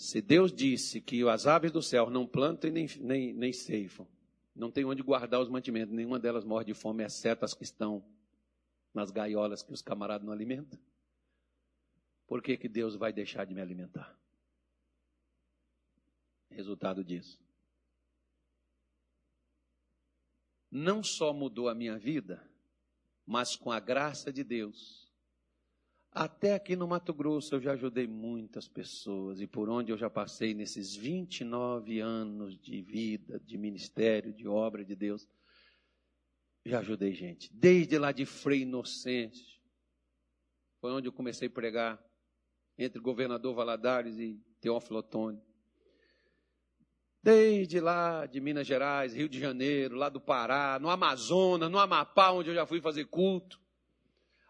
Se Deus disse que as aves do céu não plantam e nem, nem, nem ceifam, não tem onde guardar os mantimentos, nenhuma delas morre de fome, exceto as que estão nas gaiolas que os camaradas não alimentam. Por que, que Deus vai deixar de me alimentar? Resultado disso. Não só mudou a minha vida, mas com a graça de Deus, até aqui no Mato Grosso eu já ajudei muitas pessoas e por onde eu já passei nesses 29 anos de vida, de ministério, de obra de Deus, já ajudei gente. Desde lá de Frei Inocente, foi onde eu comecei a pregar, entre governador Valadares e Teófilo Otoni. Desde lá de Minas Gerais, Rio de Janeiro, lá do Pará, no Amazonas, no Amapá, onde eu já fui fazer culto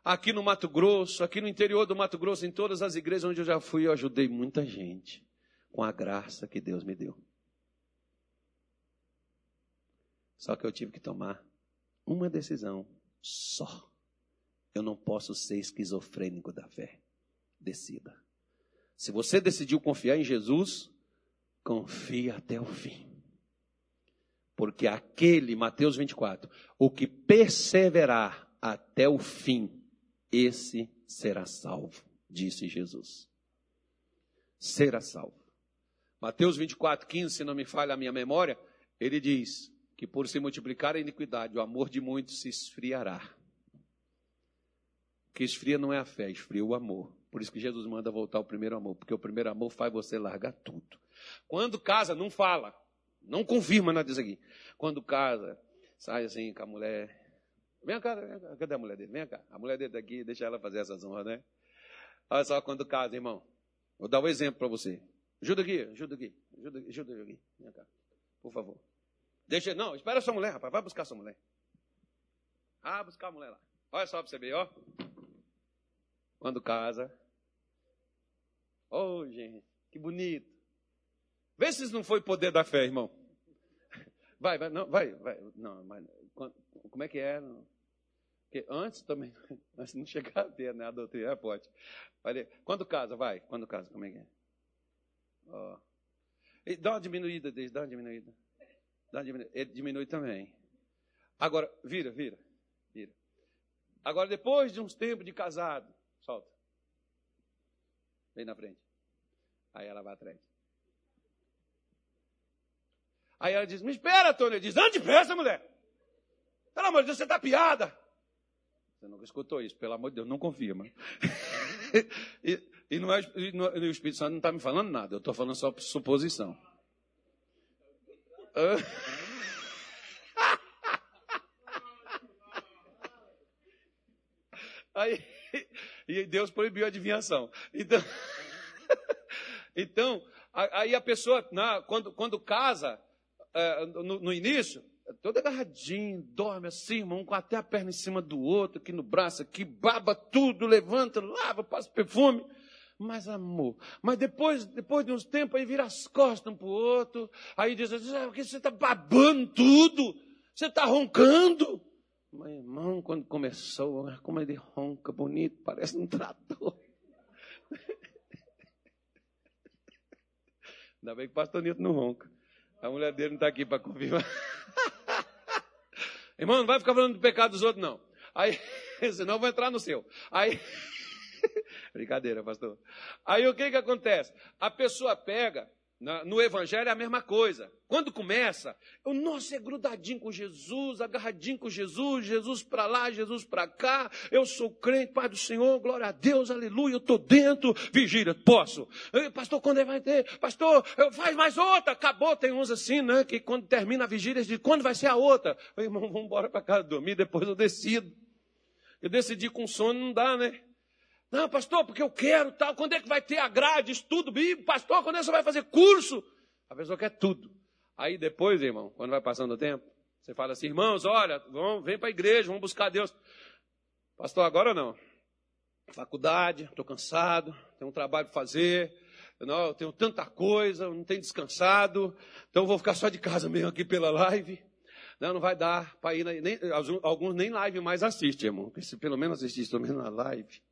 aqui no Mato Grosso, aqui no interior do Mato Grosso, em todas as igrejas onde eu já fui, eu ajudei muita gente com a graça que Deus me deu. Só que eu tive que tomar uma decisão só. Eu não posso ser esquizofrênico da fé. Decida. Se você decidiu confiar em Jesus, confie até o fim. Porque aquele, Mateus 24, o que perseverar até o fim, esse será salvo, disse Jesus. Será salvo. Mateus 24, 15, se não me falha a minha memória, ele diz que por se multiplicar a iniquidade, o amor de muitos se esfriará. O que esfria não é a fé, esfria o amor. Por isso que Jesus manda voltar ao primeiro amor, porque o primeiro amor faz você largar tudo. Quando casa, não fala, não confirma nada disso aqui. Quando casa, sai assim com a mulher, Vem cá, vem cá, cadê a mulher dele? Vem cá. A mulher dele daqui, deixa ela fazer essas honras, né? Olha só quando casa, irmão. Vou dar um exemplo para você. Ajuda aqui, ajuda aqui, ajuda, ajuda aqui. Vem cá, por favor. Deixa, não, espera sua mulher, rapaz. Vai buscar sua mulher. Ah, buscar a mulher lá. Olha só para você ver, ó. Quando casa. Oh, gente, que bonito. Vê se isso não foi poder da fé, irmão. Vai, vai, não, vai, vai. Não, mas como é que é? Porque antes também, [LAUGHS] antes não chegar a ter, né, a doutrina, pode. Quando casa, vai, quando casa, como é que é? Dá uma diminuída dele, dá uma diminuída. Dá uma diminuída. Ele diminui também. Agora, vira, vira, vira. Agora, depois de uns tempos de casado, solta. Vem na frente. Aí ela vai atrás. Aí ela diz, me espera, Tony. Ele diz, ande depressa, mulher. Pelo amor de Deus, você está piada. Você nunca escutou isso, pelo amor de Deus, não confia, mano. [LAUGHS] e, e, não é, e, não, e o Espírito Santo não está me falando nada, eu estou falando só suposição. [LAUGHS] Aí, e Deus proibiu a adivinhação. Então, [LAUGHS] então aí a pessoa, na, quando, quando casa, é, no, no, início, todo agarradinho, dorme assim, irmão, com até a perna em cima do outro, aqui no braço, aqui, baba tudo, levanta, lava, passa perfume. Mas amor, mas depois, depois de uns tempos, aí vira as costas um pro outro, aí diz assim, ah, você está babando tudo, você está roncando. Mas irmão, quando começou, como ele ronca bonito, parece um trator. [LAUGHS] Ainda bem que o pastor Nito não ronca. A mulher dele não está aqui para confirmar. [LAUGHS] Irmão, não vai ficar falando do pecado dos outros, não. Aí, [LAUGHS] senão eu vou entrar no seu. Aí, [LAUGHS] brincadeira, pastor. Aí o que que acontece? A pessoa pega, no Evangelho é a mesma coisa. Quando começa, o nosso é grudadinho com Jesus, agarradinho com Jesus, Jesus para lá, Jesus para cá. Eu sou crente, Pai do Senhor, glória a Deus, aleluia, eu estou dentro. Vigília, posso. Pastor, quando é vai ter? Pastor, faz mais outra. Acabou, tem uns assim, né? Que quando termina a vigília, diz, quando vai ser a outra? Eu, irmão, vamos embora para casa dormir, depois eu decido. Eu decidi com sono, não dá, né? Não, pastor, porque eu quero tal. Quando é que vai ter a grade, estudo bíblico? Pastor, quando é que você vai fazer curso? A pessoa quer tudo. Aí depois, irmão, quando vai passando o tempo, você fala assim, irmãos, olha, vamos, vem para a igreja, vamos buscar Deus. Pastor, agora não. Faculdade, estou cansado, tenho um trabalho para fazer, não, eu tenho tanta coisa, não tenho descansado, então vou ficar só de casa mesmo aqui pela live. Não, não vai dar para ir, nem, alguns nem live mais assistem, irmão, se pelo menos assistir pelo menos na live,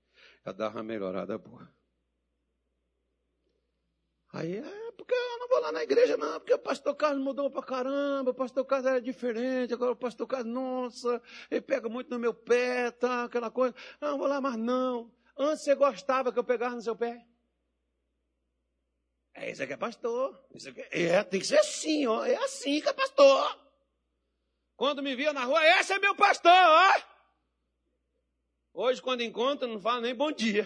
já dá uma melhorada boa. Aí é porque eu não vou lá na igreja, não, porque o pastor Carlos mudou pra caramba, o pastor Carlos era diferente, agora o pastor Carlos, nossa, ele pega muito no meu pé, tá, aquela coisa. Não, não vou lá mais não. Antes você gostava que eu pegasse no seu pé. É, isso aqui é pastor. Isso aqui é, é, tem que ser assim, ó. É assim que é pastor. Quando me via na rua, esse é meu pastor, ó. Hoje, quando encontra, não fala nem bom dia.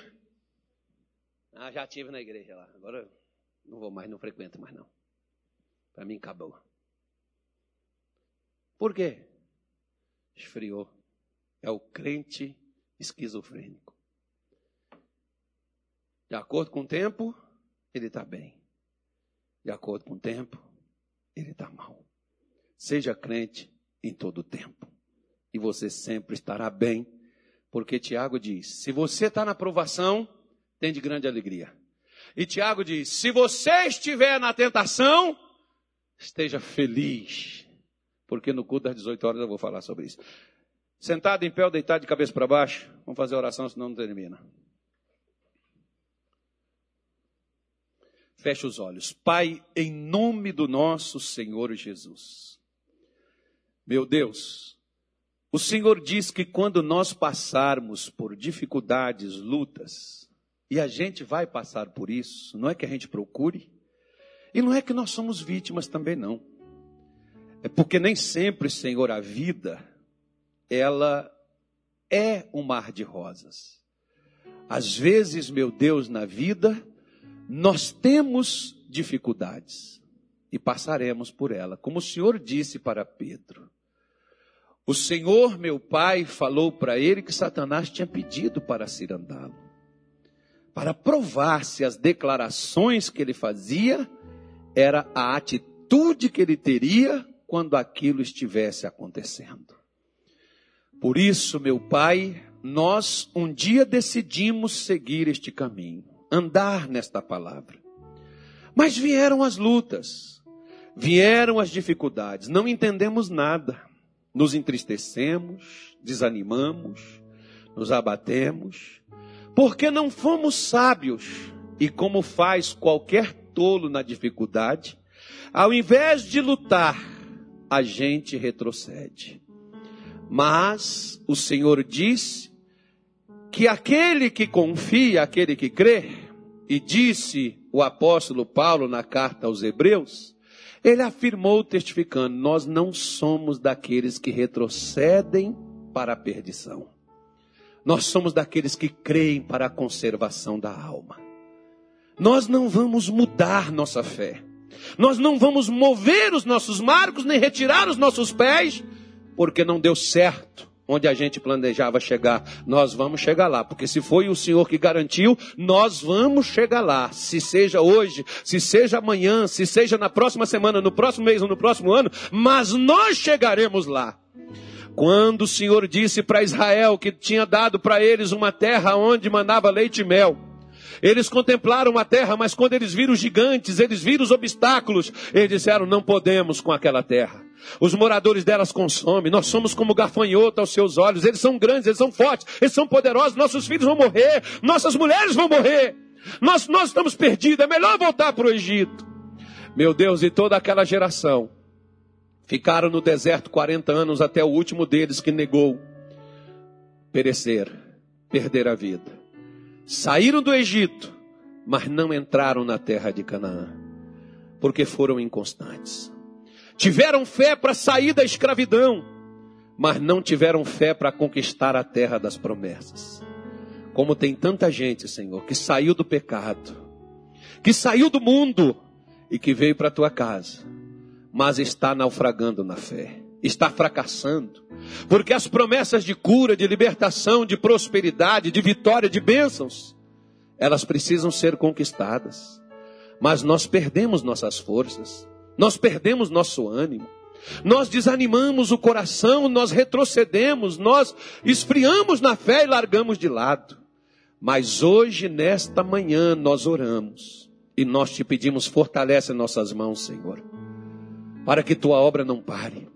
Ah, já tive na igreja lá. Agora não vou mais, não frequento mais não. Para mim acabou. Por quê? Esfriou. É o crente esquizofrênico. De acordo com o tempo, ele está bem. De acordo com o tempo, ele está mal. Seja crente em todo o tempo. E você sempre estará bem porque Tiago diz: se você está na provação, tem de grande alegria. E Tiago diz: se você estiver na tentação, esteja feliz. Porque no culto das 18 horas eu vou falar sobre isso. Sentado em pé ou deitado de cabeça para baixo, vamos fazer a oração, senão não termina. Feche os olhos. Pai, em nome do nosso Senhor Jesus. Meu Deus, o Senhor diz que quando nós passarmos por dificuldades, lutas, e a gente vai passar por isso, não é que a gente procure, e não é que nós somos vítimas também não. É porque nem sempre, Senhor, a vida, ela é um mar de rosas. Às vezes, meu Deus, na vida, nós temos dificuldades e passaremos por ela, como o Senhor disse para Pedro. O Senhor, meu pai, falou para ele que Satanás tinha pedido para cirandá-lo, para provar se as declarações que ele fazia era a atitude que ele teria quando aquilo estivesse acontecendo. Por isso, meu pai, nós um dia decidimos seguir este caminho, andar nesta palavra. Mas vieram as lutas, vieram as dificuldades, não entendemos nada nos entristecemos, desanimamos, nos abatemos, porque não fomos sábios e, como faz qualquer tolo na dificuldade, ao invés de lutar, a gente retrocede. Mas o Senhor diz que aquele que confia, aquele que crê, e disse o apóstolo Paulo na carta aos Hebreus, ele afirmou, testificando: Nós não somos daqueles que retrocedem para a perdição. Nós somos daqueles que creem para a conservação da alma. Nós não vamos mudar nossa fé. Nós não vamos mover os nossos marcos, nem retirar os nossos pés, porque não deu certo onde a gente planejava chegar. Nós vamos chegar lá, porque se foi o Senhor que garantiu, nós vamos chegar lá. Se seja hoje, se seja amanhã, se seja na próxima semana, no próximo mês ou no próximo ano, mas nós chegaremos lá. Quando o Senhor disse para Israel que tinha dado para eles uma terra onde mandava leite e mel, eles contemplaram a terra, mas quando eles viram os gigantes, eles viram os obstáculos, eles disseram: não podemos com aquela terra. Os moradores delas consomem. Nós somos como gafanhoto aos seus olhos. Eles são grandes, eles são fortes, eles são poderosos. Nossos filhos vão morrer, nossas mulheres vão morrer. Nós, nós estamos perdidos. É melhor voltar para o Egito. Meu Deus, e toda aquela geração ficaram no deserto 40 anos até o último deles que negou perecer, perder a vida. Saíram do Egito, mas não entraram na terra de Canaã, porque foram inconstantes. Tiveram fé para sair da escravidão, mas não tiveram fé para conquistar a terra das promessas. Como tem tanta gente, Senhor, que saiu do pecado, que saiu do mundo e que veio para a tua casa, mas está naufragando na fé, está fracassando, porque as promessas de cura, de libertação, de prosperidade, de vitória, de bênçãos, elas precisam ser conquistadas. Mas nós perdemos nossas forças, nós perdemos nosso ânimo, nós desanimamos o coração, nós retrocedemos, nós esfriamos na fé e largamos de lado. Mas hoje, nesta manhã, nós oramos e nós te pedimos, fortalece nossas mãos, Senhor, para que tua obra não pare.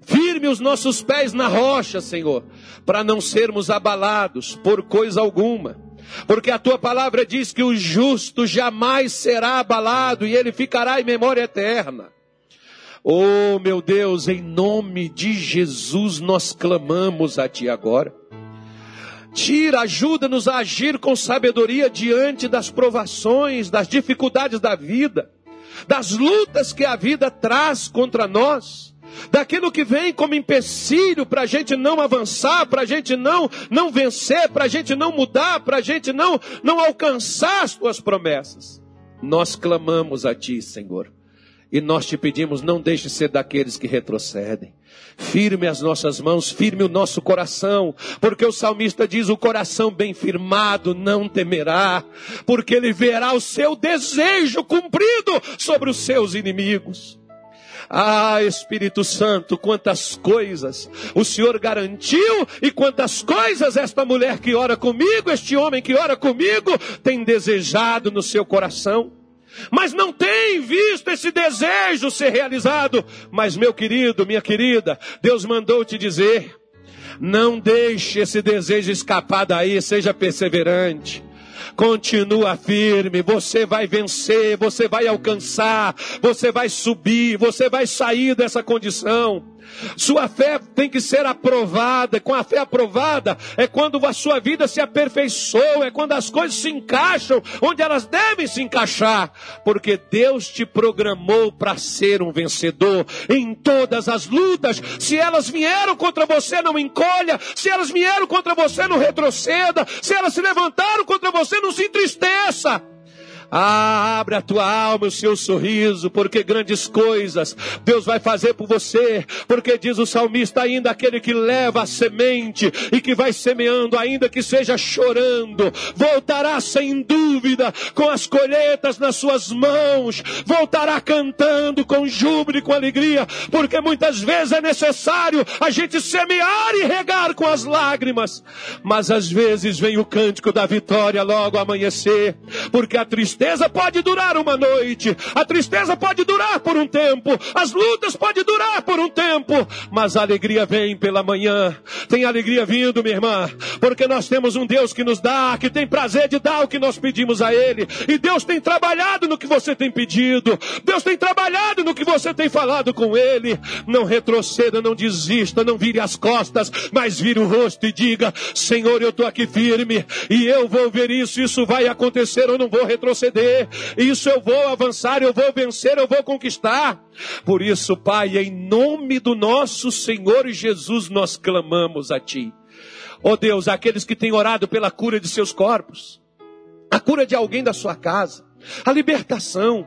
Firme os nossos pés na rocha, Senhor, para não sermos abalados por coisa alguma. Porque a tua palavra diz que o justo jamais será abalado e ele ficará em memória eterna. Oh, meu Deus, em nome de Jesus nós clamamos a ti agora. Tira, ajuda-nos a agir com sabedoria diante das provações, das dificuldades da vida, das lutas que a vida traz contra nós daquilo que vem como empecilho para a gente não avançar, para a gente não, não vencer, para a gente não mudar, para a gente não, não alcançar as tuas promessas. Nós clamamos a ti, Senhor. E nós te pedimos, não deixe ser daqueles que retrocedem. Firme as nossas mãos, firme o nosso coração, porque o salmista diz: o coração bem firmado não temerá, porque ele verá o seu desejo cumprido sobre os seus inimigos. Ah, Espírito Santo, quantas coisas o Senhor garantiu e quantas coisas esta mulher que ora comigo, este homem que ora comigo, tem desejado no seu coração. Mas não tem visto esse desejo ser realizado. Mas, meu querido, minha querida, Deus mandou te dizer: não deixe esse desejo escapar daí, seja perseverante. Continua firme, você vai vencer, você vai alcançar, você vai subir, você vai sair dessa condição. Sua fé tem que ser aprovada. Com a fé aprovada é quando a sua vida se aperfeiçoa, é quando as coisas se encaixam onde elas devem se encaixar, porque Deus te programou para ser um vencedor em todas as lutas. Se elas vieram contra você, não encolha. Se elas vieram contra você, não retroceda. Se elas se levantaram contra você, não se entristeça. Ah, abre a tua alma, o seu sorriso, porque grandes coisas Deus vai fazer por você, porque diz o salmista ainda aquele que leva a semente e que vai semeando, ainda que seja chorando, voltará sem dúvida com as colheitas nas suas mãos, voltará cantando com júbilo e com alegria, porque muitas vezes é necessário a gente semear e regar com as lágrimas, mas às vezes vem o cântico da vitória logo amanhecer, porque a tristeza tristeza pode durar uma noite, a tristeza pode durar por um tempo, as lutas podem durar por um tempo, mas a alegria vem pela manhã. Tem alegria vindo, minha irmã, porque nós temos um Deus que nos dá, que tem prazer de dar o que nós pedimos a Ele, e Deus tem trabalhado no que você tem pedido, Deus tem trabalhado no que você tem falado com Ele. Não retroceda, não desista, não vire as costas, mas vire o rosto e diga: Senhor, eu estou aqui firme e eu vou ver isso, isso vai acontecer, eu não vou retroceder Isso eu vou avançar, eu vou vencer, eu vou conquistar. Por isso, Pai, em nome do nosso Senhor Jesus, nós clamamos a Ti. Ó oh Deus, aqueles que têm orado pela cura de seus corpos, a cura de alguém da sua casa, a libertação,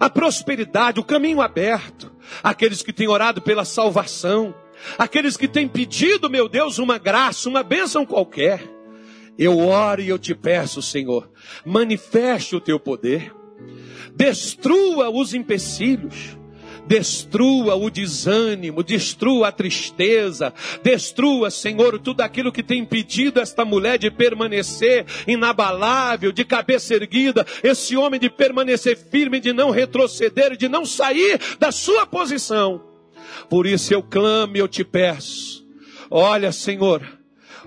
a prosperidade, o caminho aberto, aqueles que têm orado pela salvação, aqueles que têm pedido, meu Deus, uma graça, uma bênção qualquer. Eu oro e eu te peço, Senhor, manifeste o teu poder, destrua os empecilhos, destrua o desânimo, destrua a tristeza, destrua, Senhor, tudo aquilo que tem impedido esta mulher de permanecer inabalável, de cabeça erguida, esse homem de permanecer firme, de não retroceder, de não sair da sua posição. Por isso eu clamo e eu te peço. Olha, Senhor,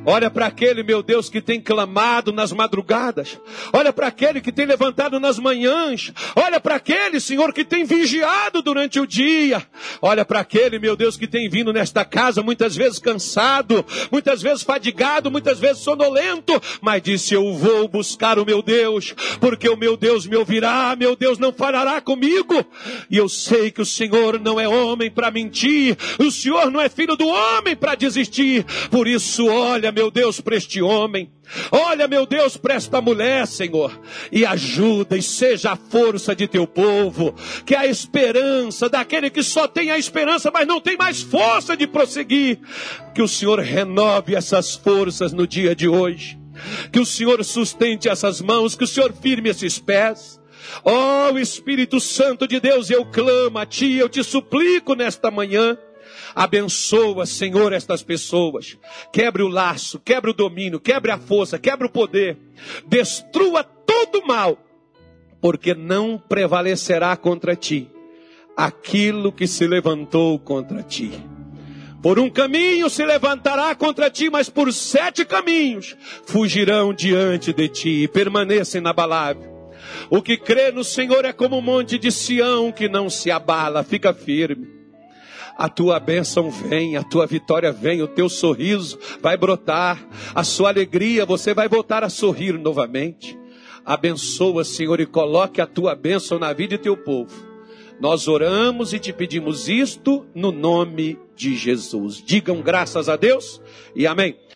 Olha para aquele, meu Deus, que tem clamado nas madrugadas. Olha para aquele que tem levantado nas manhãs. Olha para aquele, Senhor, que tem vigiado durante o dia. Olha para aquele, meu Deus, que tem vindo nesta casa muitas vezes cansado, muitas vezes fadigado, muitas vezes sonolento, mas disse: Eu vou buscar o meu Deus, porque o meu Deus me ouvirá, meu Deus não falará comigo. E eu sei que o Senhor não é homem para mentir, o Senhor não é filho do homem para desistir. Por isso, olha Olha, meu Deus, para este homem. Olha, meu Deus, para esta mulher, Senhor. E ajuda e seja a força de teu povo. Que a esperança daquele que só tem a esperança, mas não tem mais força de prosseguir. Que o Senhor renove essas forças no dia de hoje. Que o Senhor sustente essas mãos, que o Senhor firme esses pés. Ó oh, Espírito Santo de Deus, eu clamo a Ti, eu te suplico nesta manhã Abençoa, Senhor, estas pessoas. Quebre o laço, quebre o domínio, quebre a força, quebre o poder. Destrua todo o mal, porque não prevalecerá contra ti aquilo que se levantou contra ti. Por um caminho se levantará contra ti, mas por sete caminhos fugirão diante de ti e permanecem inabalável. O que crê no Senhor é como um monte de Sião que não se abala, fica firme a tua bênção vem, a tua vitória vem, o teu sorriso vai brotar, a sua alegria, você vai voltar a sorrir novamente. Abençoa, Senhor, e coloque a tua bênção na vida de teu povo. Nós oramos e te pedimos isto no nome de Jesus. Digam graças a Deus e amém.